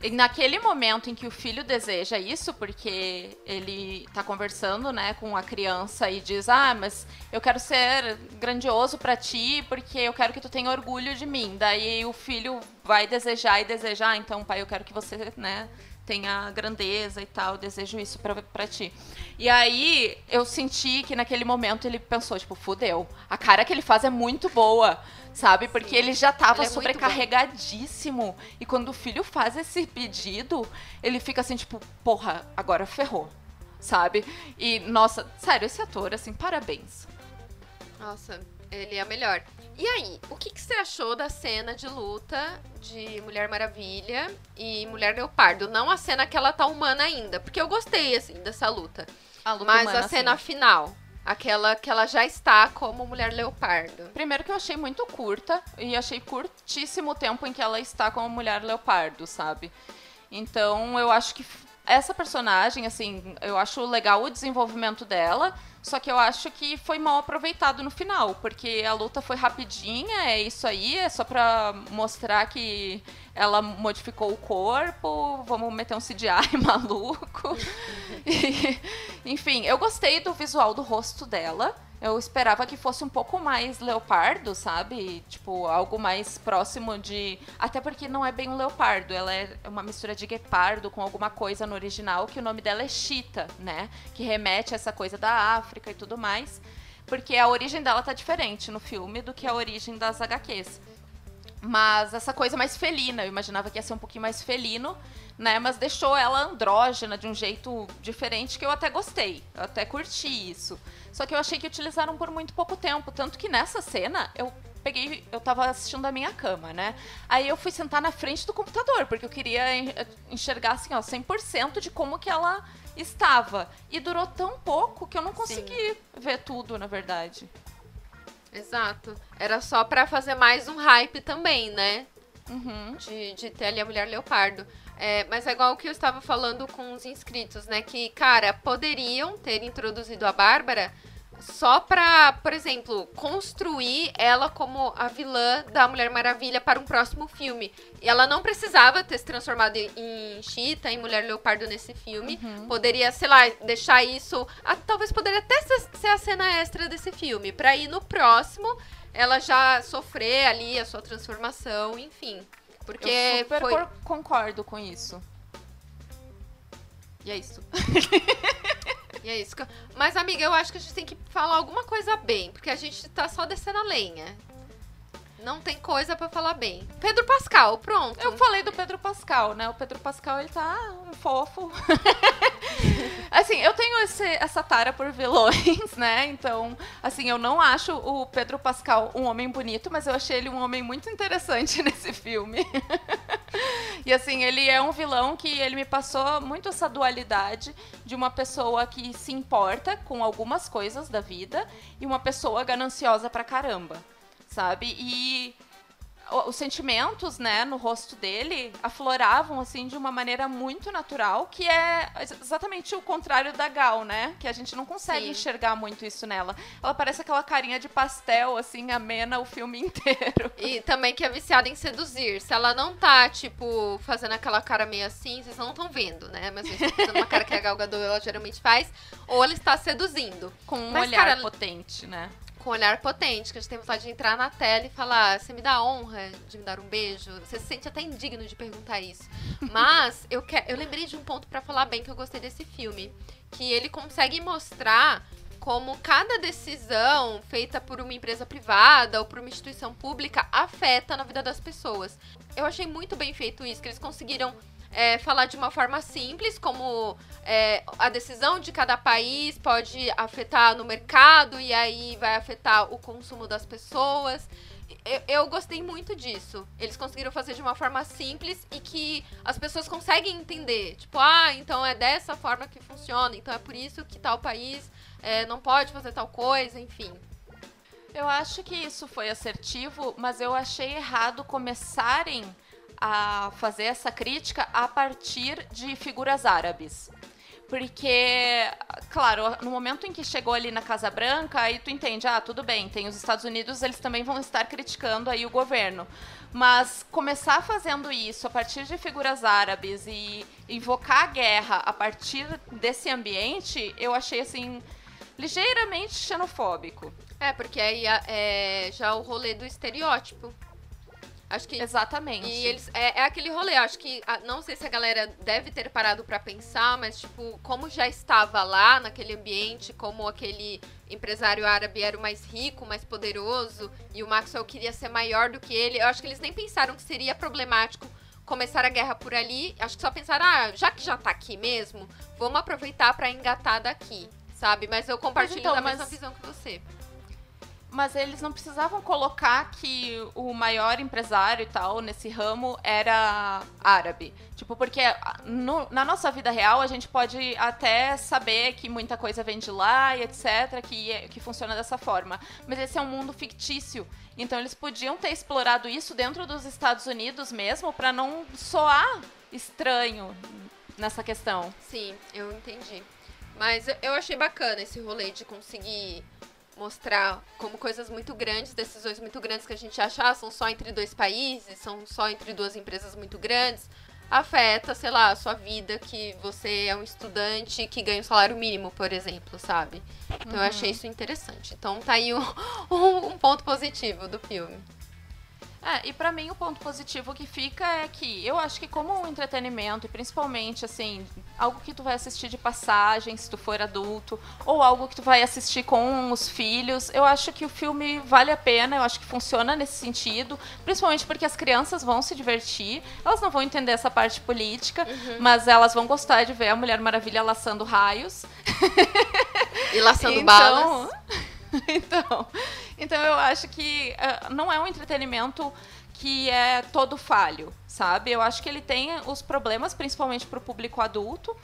E naquele momento em que o filho deseja isso, porque ele tá conversando, né, com a criança e diz: "Ah, mas eu quero ser grandioso para ti, porque eu quero que tu tenha orgulho de mim". Daí o filho vai desejar e desejar, ah, então, pai, eu quero que você, né, tenha grandeza e tal, desejo isso para ti. E aí eu senti que naquele momento ele pensou, tipo, fudeu. A cara que ele faz é muito boa, sabe? Porque Sim. ele já tava ele é sobrecarregadíssimo. E quando o filho faz esse pedido, ele fica assim, tipo, porra, agora ferrou. Sabe? E, nossa, sério, esse ator, assim, parabéns. Nossa, ele é melhor. E aí, o que, que, você achou da cena de luta de Mulher Maravilha e Mulher Leopardo? Não a cena que ela tá humana ainda, porque eu gostei, assim, dessa luta. A luta mas humana, a cena final. Aquela que ela já está como Mulher Leopardo. Primeiro que eu achei muito curta, e achei curtíssimo o tempo em que ela está como Mulher Leopardo, sabe? Então, eu acho que essa personagem, assim, eu acho legal o desenvolvimento dela, só que eu acho que foi mal aproveitado no final, porque a luta foi rapidinha, é isso aí, é só pra mostrar que ela modificou o corpo, vamos meter um CGI maluco. e, enfim, eu gostei do visual do rosto dela. Eu esperava que fosse um pouco mais leopardo, sabe? Tipo, algo mais próximo de. Até porque não é bem um leopardo, ela é uma mistura de guepardo com alguma coisa no original, que o nome dela é Chita, né? Que remete a essa coisa da África e tudo mais. Porque a origem dela tá diferente no filme do que a origem das HQs. Mas essa coisa mais felina, eu imaginava que ia ser um pouquinho mais felino, né? Mas deixou ela andrógena de um jeito diferente que eu até gostei. Eu até curti isso. Só que eu achei que utilizaram por muito pouco tempo. Tanto que nessa cena eu peguei, eu tava assistindo da minha cama, né? Aí eu fui sentar na frente do computador, porque eu queria enxergar assim, ó, 100% de como que ela estava. E durou tão pouco que eu não consegui Sim. ver tudo, na verdade. Exato. Era só para fazer mais um hype também, né? Uhum. De, de ter ali a Mulher Leopardo. É, mas é igual o que eu estava falando com os inscritos, né? Que, cara, poderiam ter introduzido a Bárbara só pra, por exemplo, construir ela como a vilã da Mulher Maravilha para um próximo filme. E ela não precisava ter se transformado em Cheetah, em Mulher Leopardo nesse filme. Uhum. Poderia, sei lá, deixar isso. Ah, talvez poderia até ser a cena extra desse filme. Pra ir no próximo, ela já sofrer ali a sua transformação, enfim. Porque Eu super foi... concordo com isso. E é isso. E é isso. Mas, amiga, eu acho que a gente tem que falar alguma coisa bem, porque a gente tá só descendo a lenha. Não tem coisa para falar bem. Pedro Pascal, pronto. Eu falei do Pedro Pascal, né? O Pedro Pascal, ele tá um fofo. assim, eu tenho esse, essa tara por vilões, né? Então, assim, eu não acho o Pedro Pascal um homem bonito, mas eu achei ele um homem muito interessante nesse filme. e assim, ele é um vilão que ele me passou muito essa dualidade de uma pessoa que se importa com algumas coisas da vida e uma pessoa gananciosa pra caramba sabe? E os sentimentos, né, no rosto dele afloravam assim de uma maneira muito natural, que é exatamente o contrário da Gal, né? Que a gente não consegue Sim. enxergar muito isso nela. Ela parece aquela carinha de pastel assim, amena o filme inteiro. E também que é viciada em seduzir. Se ela não tá, tipo, fazendo aquela cara meio assim, vocês não estão vendo, né? Mas tá fazendo uma cara que a Gal Gadot ela geralmente faz, ou ela está seduzindo com um Mas, olhar cara, potente, né? Com um olhar potente, que a gente tem vontade de entrar na tela e falar: você me dá honra de me dar um beijo? Você se sente até indigno de perguntar isso. Mas eu, que, eu lembrei de um ponto para falar bem que eu gostei desse filme. Que ele consegue mostrar como cada decisão feita por uma empresa privada ou por uma instituição pública afeta na vida das pessoas. Eu achei muito bem feito isso, que eles conseguiram é, falar de uma forma simples, como é, a decisão de cada país pode afetar no mercado e aí vai afetar o consumo das pessoas. Eu, eu, gostei muito disso. Eles conseguiram fazer de uma forma simples e que as pessoas conseguem entender. Tipo, ah, então é dessa forma que funciona, então é por isso que tal país é, não pode fazer tal coisa, enfim. Eu acho que isso foi assertivo, mas eu achei errado começarem a fazer essa crítica a partir de figuras árabes. Porque claro, no momento em que chegou ali na Casa Branca, aí tu entende, ah, tudo bem, tem os Estados Unidos, eles também vão estar criticando aí o governo. Mas começar fazendo isso a partir de figuras árabes e invocar a guerra a partir desse ambiente, eu achei assim ligeiramente xenofóbico. É, porque aí é já o rolê do estereótipo. Acho que. Exatamente. E eles. É, é aquele rolê. Acho que. Não sei se a galera deve ter parado para pensar, mas, tipo, como já estava lá naquele ambiente, como aquele empresário árabe era o mais rico, mais poderoso, e o Maxwell queria ser maior do que ele, eu acho que eles nem pensaram que seria problemático começar a guerra por ali. Acho que só pensaram, ah, já que já tá aqui mesmo, vamos aproveitar para engatar daqui, sabe? Mas eu compartilho mas então, da mesma mas... visão que você mas eles não precisavam colocar que o maior empresário e tal nesse ramo era árabe. Tipo, porque no, na nossa vida real a gente pode até saber que muita coisa vem de lá e etc, que, é, que funciona dessa forma. Mas esse é um mundo fictício. Então eles podiam ter explorado isso dentro dos Estados Unidos mesmo para não soar estranho nessa questão. Sim, eu entendi. Mas eu achei bacana esse rolê de conseguir mostrar como coisas muito grandes, decisões muito grandes que a gente acha ah, são só entre dois países, são só entre duas empresas muito grandes, afeta, sei lá, a sua vida, que você é um estudante que ganha um salário mínimo, por exemplo, sabe? Então uhum. eu achei isso interessante. Então tá aí um, um, um ponto positivo do filme. É, e para mim o ponto positivo que fica é que eu acho que como um entretenimento, e principalmente assim, algo que tu vai assistir de passagem se tu for adulto, ou algo que tu vai assistir com os filhos, eu acho que o filme vale a pena, eu acho que funciona nesse sentido, principalmente porque as crianças vão se divertir, elas não vão entender essa parte política, uhum. mas elas vão gostar de ver a Mulher Maravilha laçando raios. E laçando então, balas. então, então eu acho que uh, não é um entretenimento que é todo falho, sabe? Eu acho que ele tem os problemas, principalmente para o público adulto,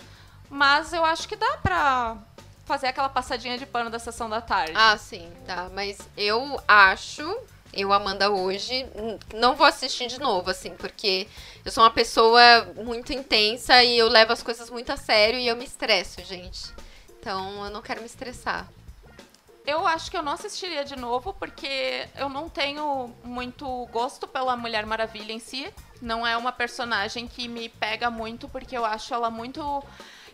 mas eu acho que dá para fazer aquela passadinha de pano da sessão da tarde. Ah, sim, tá. Mas eu acho, eu, Amanda, hoje, não vou assistir de novo, assim, porque eu sou uma pessoa muito intensa e eu levo as coisas muito a sério e eu me estresso, gente. Então eu não quero me estressar. Eu acho que eu não assistiria de novo, porque eu não tenho muito gosto pela Mulher Maravilha em si. Não é uma personagem que me pega muito, porque eu acho ela muito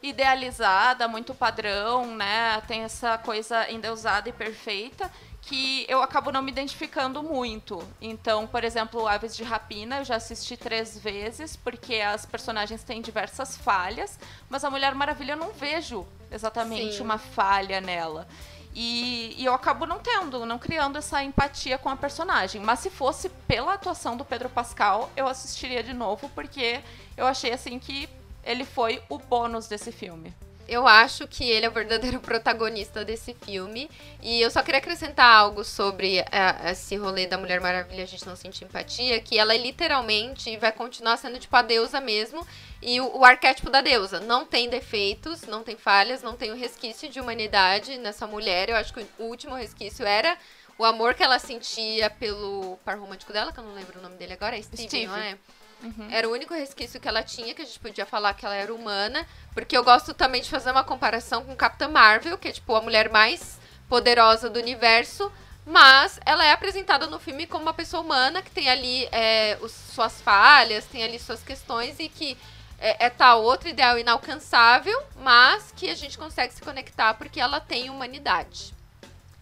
idealizada, muito padrão, né? Tem essa coisa endeusada e perfeita que eu acabo não me identificando muito. Então, por exemplo, Aves de Rapina eu já assisti três vezes, porque as personagens têm diversas falhas, mas a Mulher Maravilha eu não vejo exatamente Sim. uma falha nela. E, e, eu acabo não tendo, não criando essa empatia com a personagem. Mas se fosse pela atuação do Pedro Pascal, eu assistiria de novo, porque eu achei assim que ele foi o bônus desse filme. Eu acho que ele é o verdadeiro protagonista desse filme. E eu só queria acrescentar algo sobre a, é, esse rolê da Mulher Maravilha, a gente não sentir empatia, que ela literalmente vai continuar sendo tipo a deusa mesmo. E o, o, arquétipo da deusa não tem defeitos, não tem falhas, não tem o resquício de humanidade nessa mulher. Eu acho que o último resquício era o amor que ela sentia pelo par romântico dela, que eu não lembro o nome dele agora, é Steve, Steve. não é? Uhum. Era o único resquício que ela tinha, que a gente podia falar que ela era humana. Porque eu gosto também de fazer uma comparação com Capitã Marvel, que é tipo a mulher mais poderosa do universo. Mas ela é apresentada no filme como uma pessoa humana que tem ali é, os, suas falhas, tem ali suas questões e que é, é tal outro ideal inalcançável, mas que a gente consegue se conectar porque ela tem humanidade.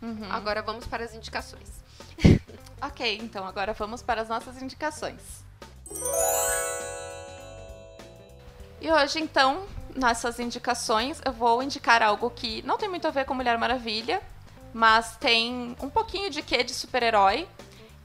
Uhum. Agora vamos para as indicações. ok, então agora vamos para as nossas indicações. E hoje, então, nessas indicações, eu vou indicar algo que não tem muito a ver com Mulher Maravilha, mas tem um pouquinho de quê de super-herói,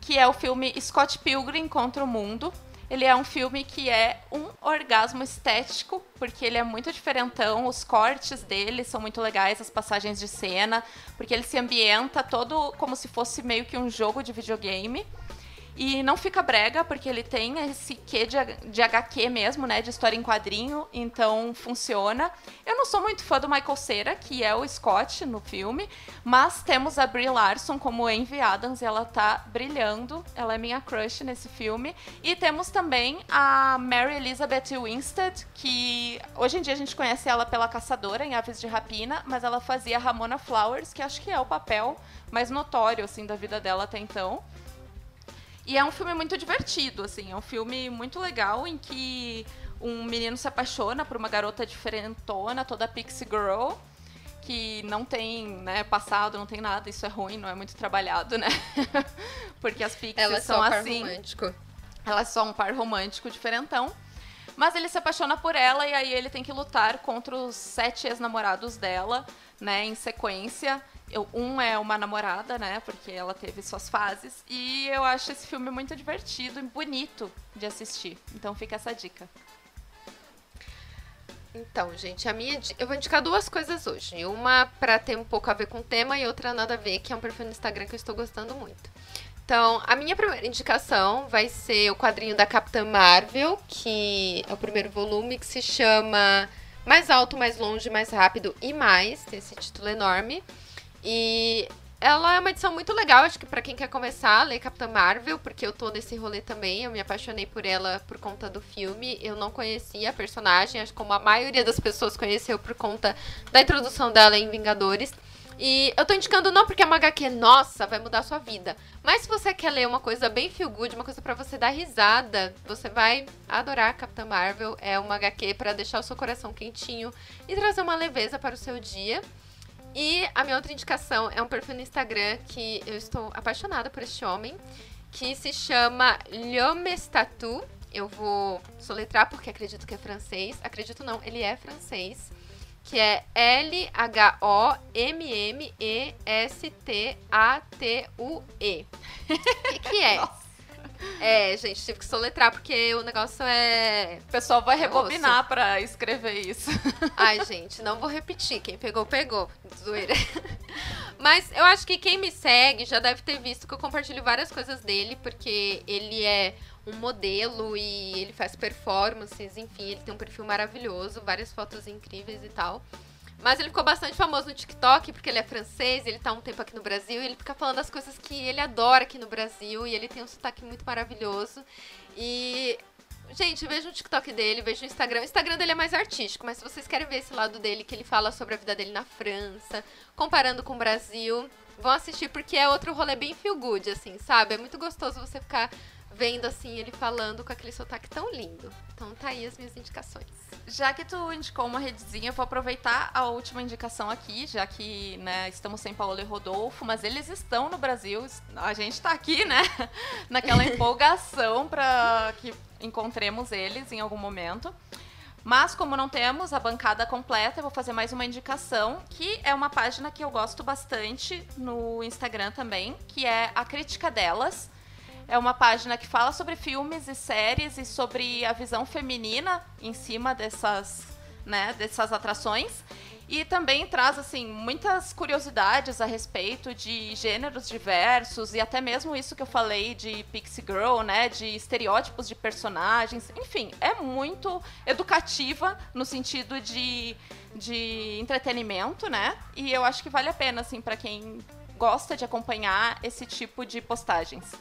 que é o filme Scott Pilgrim contra o Mundo, ele é um filme que é um orgasmo estético, porque ele é muito diferentão, os cortes dele são muito legais, as passagens de cena, porque ele se ambienta todo como se fosse meio que um jogo de videogame. E não fica brega, porque ele tem esse quê de, de HQ mesmo, né? De história em quadrinho, então funciona. Eu não sou muito fã do Michael Cera, que é o Scott no filme, mas temos a Brie Larson como Envy Adams e ela tá brilhando. Ela é minha crush nesse filme. E temos também a Mary Elizabeth Winstead, que hoje em dia a gente conhece ela pela Caçadora em Aves de Rapina, mas ela fazia Ramona Flowers, que acho que é o papel mais notório assim da vida dela até então. E é um filme muito divertido, assim, é um filme muito legal em que um menino se apaixona por uma garota diferentona, toda pixie girl, que não tem, né, passado, não tem nada, isso é ruim, não é muito trabalhado, né? Porque as pixies Ela é são só par assim. romântico. Ela é só um par romântico diferentão. Mas ele se apaixona por ela e aí ele tem que lutar contra os sete ex-namorados dela, né, em sequência. Eu- um é uma namorada, né, porque ela teve suas fases. E eu acho esse filme muito divertido e bonito de assistir. Então fica essa dica. Então, gente, a minha. Eu vou indicar duas coisas hoje. Uma pra ter um pouco a ver com o tema e outra nada a ver, que é um perfil no Instagram que eu estou gostando muito. Então, a minha primeira indicação vai ser o quadrinho da Capitã Marvel, que é o primeiro volume, que se chama Mais Alto, Mais Longe, Mais Rápido e Mais. Tem esse título enorme. E ela é uma edição muito legal, acho que pra quem quer começar a ler Capitã Marvel, porque eu tô nesse rolê também, eu me apaixonei por ela por conta do filme. Eu não conhecia a personagem, acho que como a maioria das pessoas conheceu por conta da introdução dela em Vingadores. E eu tô indicando não porque é uma HQ, nossa, vai mudar a sua vida. Mas se você quer ler uma coisa bem feel good, uma coisa pra você dar risada, você vai adorar Capitã Marvel. É uma HQ pra deixar o seu coração quentinho e trazer uma leveza para o seu dia. E a minha outra indicação é um perfil no Instagram que eu estou apaixonada por este homem, que se chama L'Homestatu. Eu vou soletrar porque acredito que é francês. Acredito não, ele é francês. Que é L-H-O-M-M-E-S-T-A-T-U-E. O que, que é? É, gente, tive que soletrar porque o negócio é O pessoal vai rebobinar pra escrever isso. Ai, gente, não vou repetir. Quem pegou, pegou. Zoeira. Mas eu acho que quem me segue já deve ter visto que eu compartilho várias coisas dele, porque ele é um modelo e ele faz performances, enfim, ele tem um perfil maravilhoso, várias fotos incríveis e tal. Mas ele ficou bastante famoso no TikTok, porque ele é francês, ele tá um tempo aqui no Brasil, e ele fica falando das coisas que ele adora aqui no Brasil, e ele tem um sotaque muito maravilhoso. E Gente, veja o TikTok dele, veja o Instagram. O Instagram dele é mais artístico, mas se vocês querem ver esse lado dele, que ele fala sobre a vida dele na França, comparando com o Brasil, vão assistir porque é outro rolê bem feel good, assim, sabe? É muito gostoso você ficar vendo, assim, ele falando com aquele sotaque tão lindo. Então tá aí as minhas indicações. Já que tu indicou uma redezinha, eu vou aproveitar a última indicação aqui, já que né, estamos sem Paulo e Rodolfo, mas eles estão no Brasil, a gente tá aqui, né? Naquela empolgação para que encontremos eles em algum momento. Mas como não temos a bancada completa, eu vou fazer mais uma indicação, que é uma página que eu gosto bastante no Instagram também, que é a Crítica Delas. É uma página que fala sobre filmes e séries e sobre a visão feminina em cima dessas, né, dessas atrações. E também traz assim muitas curiosidades a respeito de gêneros diversos e até mesmo isso que eu falei de Pixie Girl, né, de estereótipos de personagens. Enfim, é muito educativa no sentido de, de entretenimento, né? E eu acho que vale a pena assim para quem gosta de acompanhar esse tipo de postagens.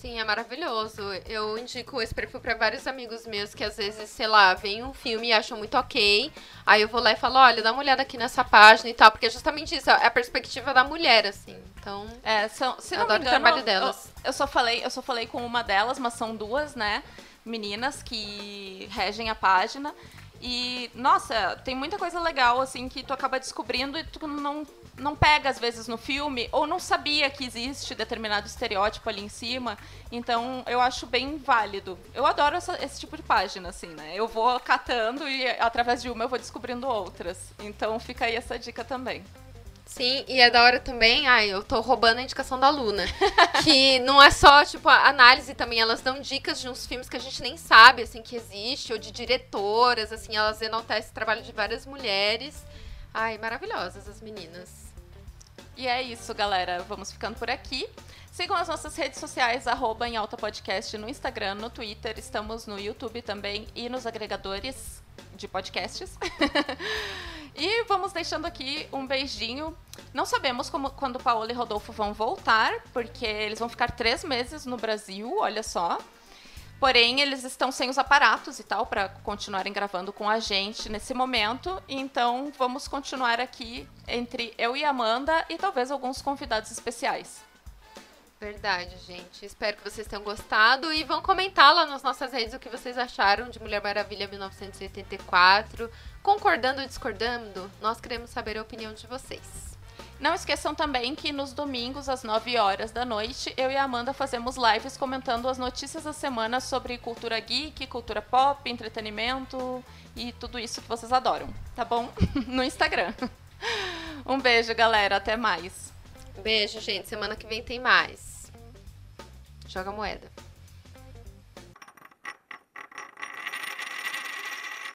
Sim, é maravilhoso. Eu indico esse perfil pra vários amigos meus que às vezes, sei lá, veem um filme e acham muito ok. Aí eu vou lá e falo, olha, dá uma olhada aqui nessa página e tal, porque é justamente isso, é a perspectiva da mulher, assim. Então, É, são, se Eu não me adoro o engano, trabalho delas. Eu, eu só falei, eu só falei com uma delas, mas são duas, né, meninas que regem a página. E nossa, tem muita coisa legal assim que tu acaba descobrindo e tu não não pega às vezes no filme ou não sabia que existe determinado estereótipo ali em cima. Então, eu acho bem válido. Eu adoro essa- esse tipo de página assim, né? Eu vou catando e através de uma eu vou descobrindo outras. Então, fica aí essa dica também. Sim, e é da hora também, ai, eu tô roubando a indicação da Luna. que não é só, tipo, análise também, elas dão dicas de uns filmes que a gente nem sabe, assim, que existe, ou de diretoras, assim, elas enaltecem o trabalho de várias mulheres. Ai, maravilhosas as meninas. E é isso, galera. Vamos ficando por aqui. Sigam as nossas redes sociais, arroba em alta podcast no Instagram, no Twitter, estamos no YouTube também e nos agregadores de podcasts. e vamos deixando aqui um beijinho. Não sabemos como, quando Paola e Rodolfo vão voltar, porque eles vão ficar três meses no Brasil, olha só. Porém, eles estão sem os aparatos e tal para continuarem gravando com a gente nesse momento. Então, vamos continuar aqui entre eu e Amanda e talvez alguns convidados especiais. Verdade, gente. Espero que vocês tenham gostado e vão comentar lá nas nossas redes o que vocês acharam de Mulher Maravilha 1984. Concordando ou discordando, nós queremos saber a opinião de vocês. Não esqueçam também que nos domingos, às 9 horas da noite, eu e a Amanda fazemos lives comentando as notícias da semana sobre cultura geek, cultura pop, entretenimento e tudo isso que vocês adoram, tá bom? No Instagram. Um beijo, galera. Até mais. Beijo, gente. Semana que vem tem mais. Joga moeda.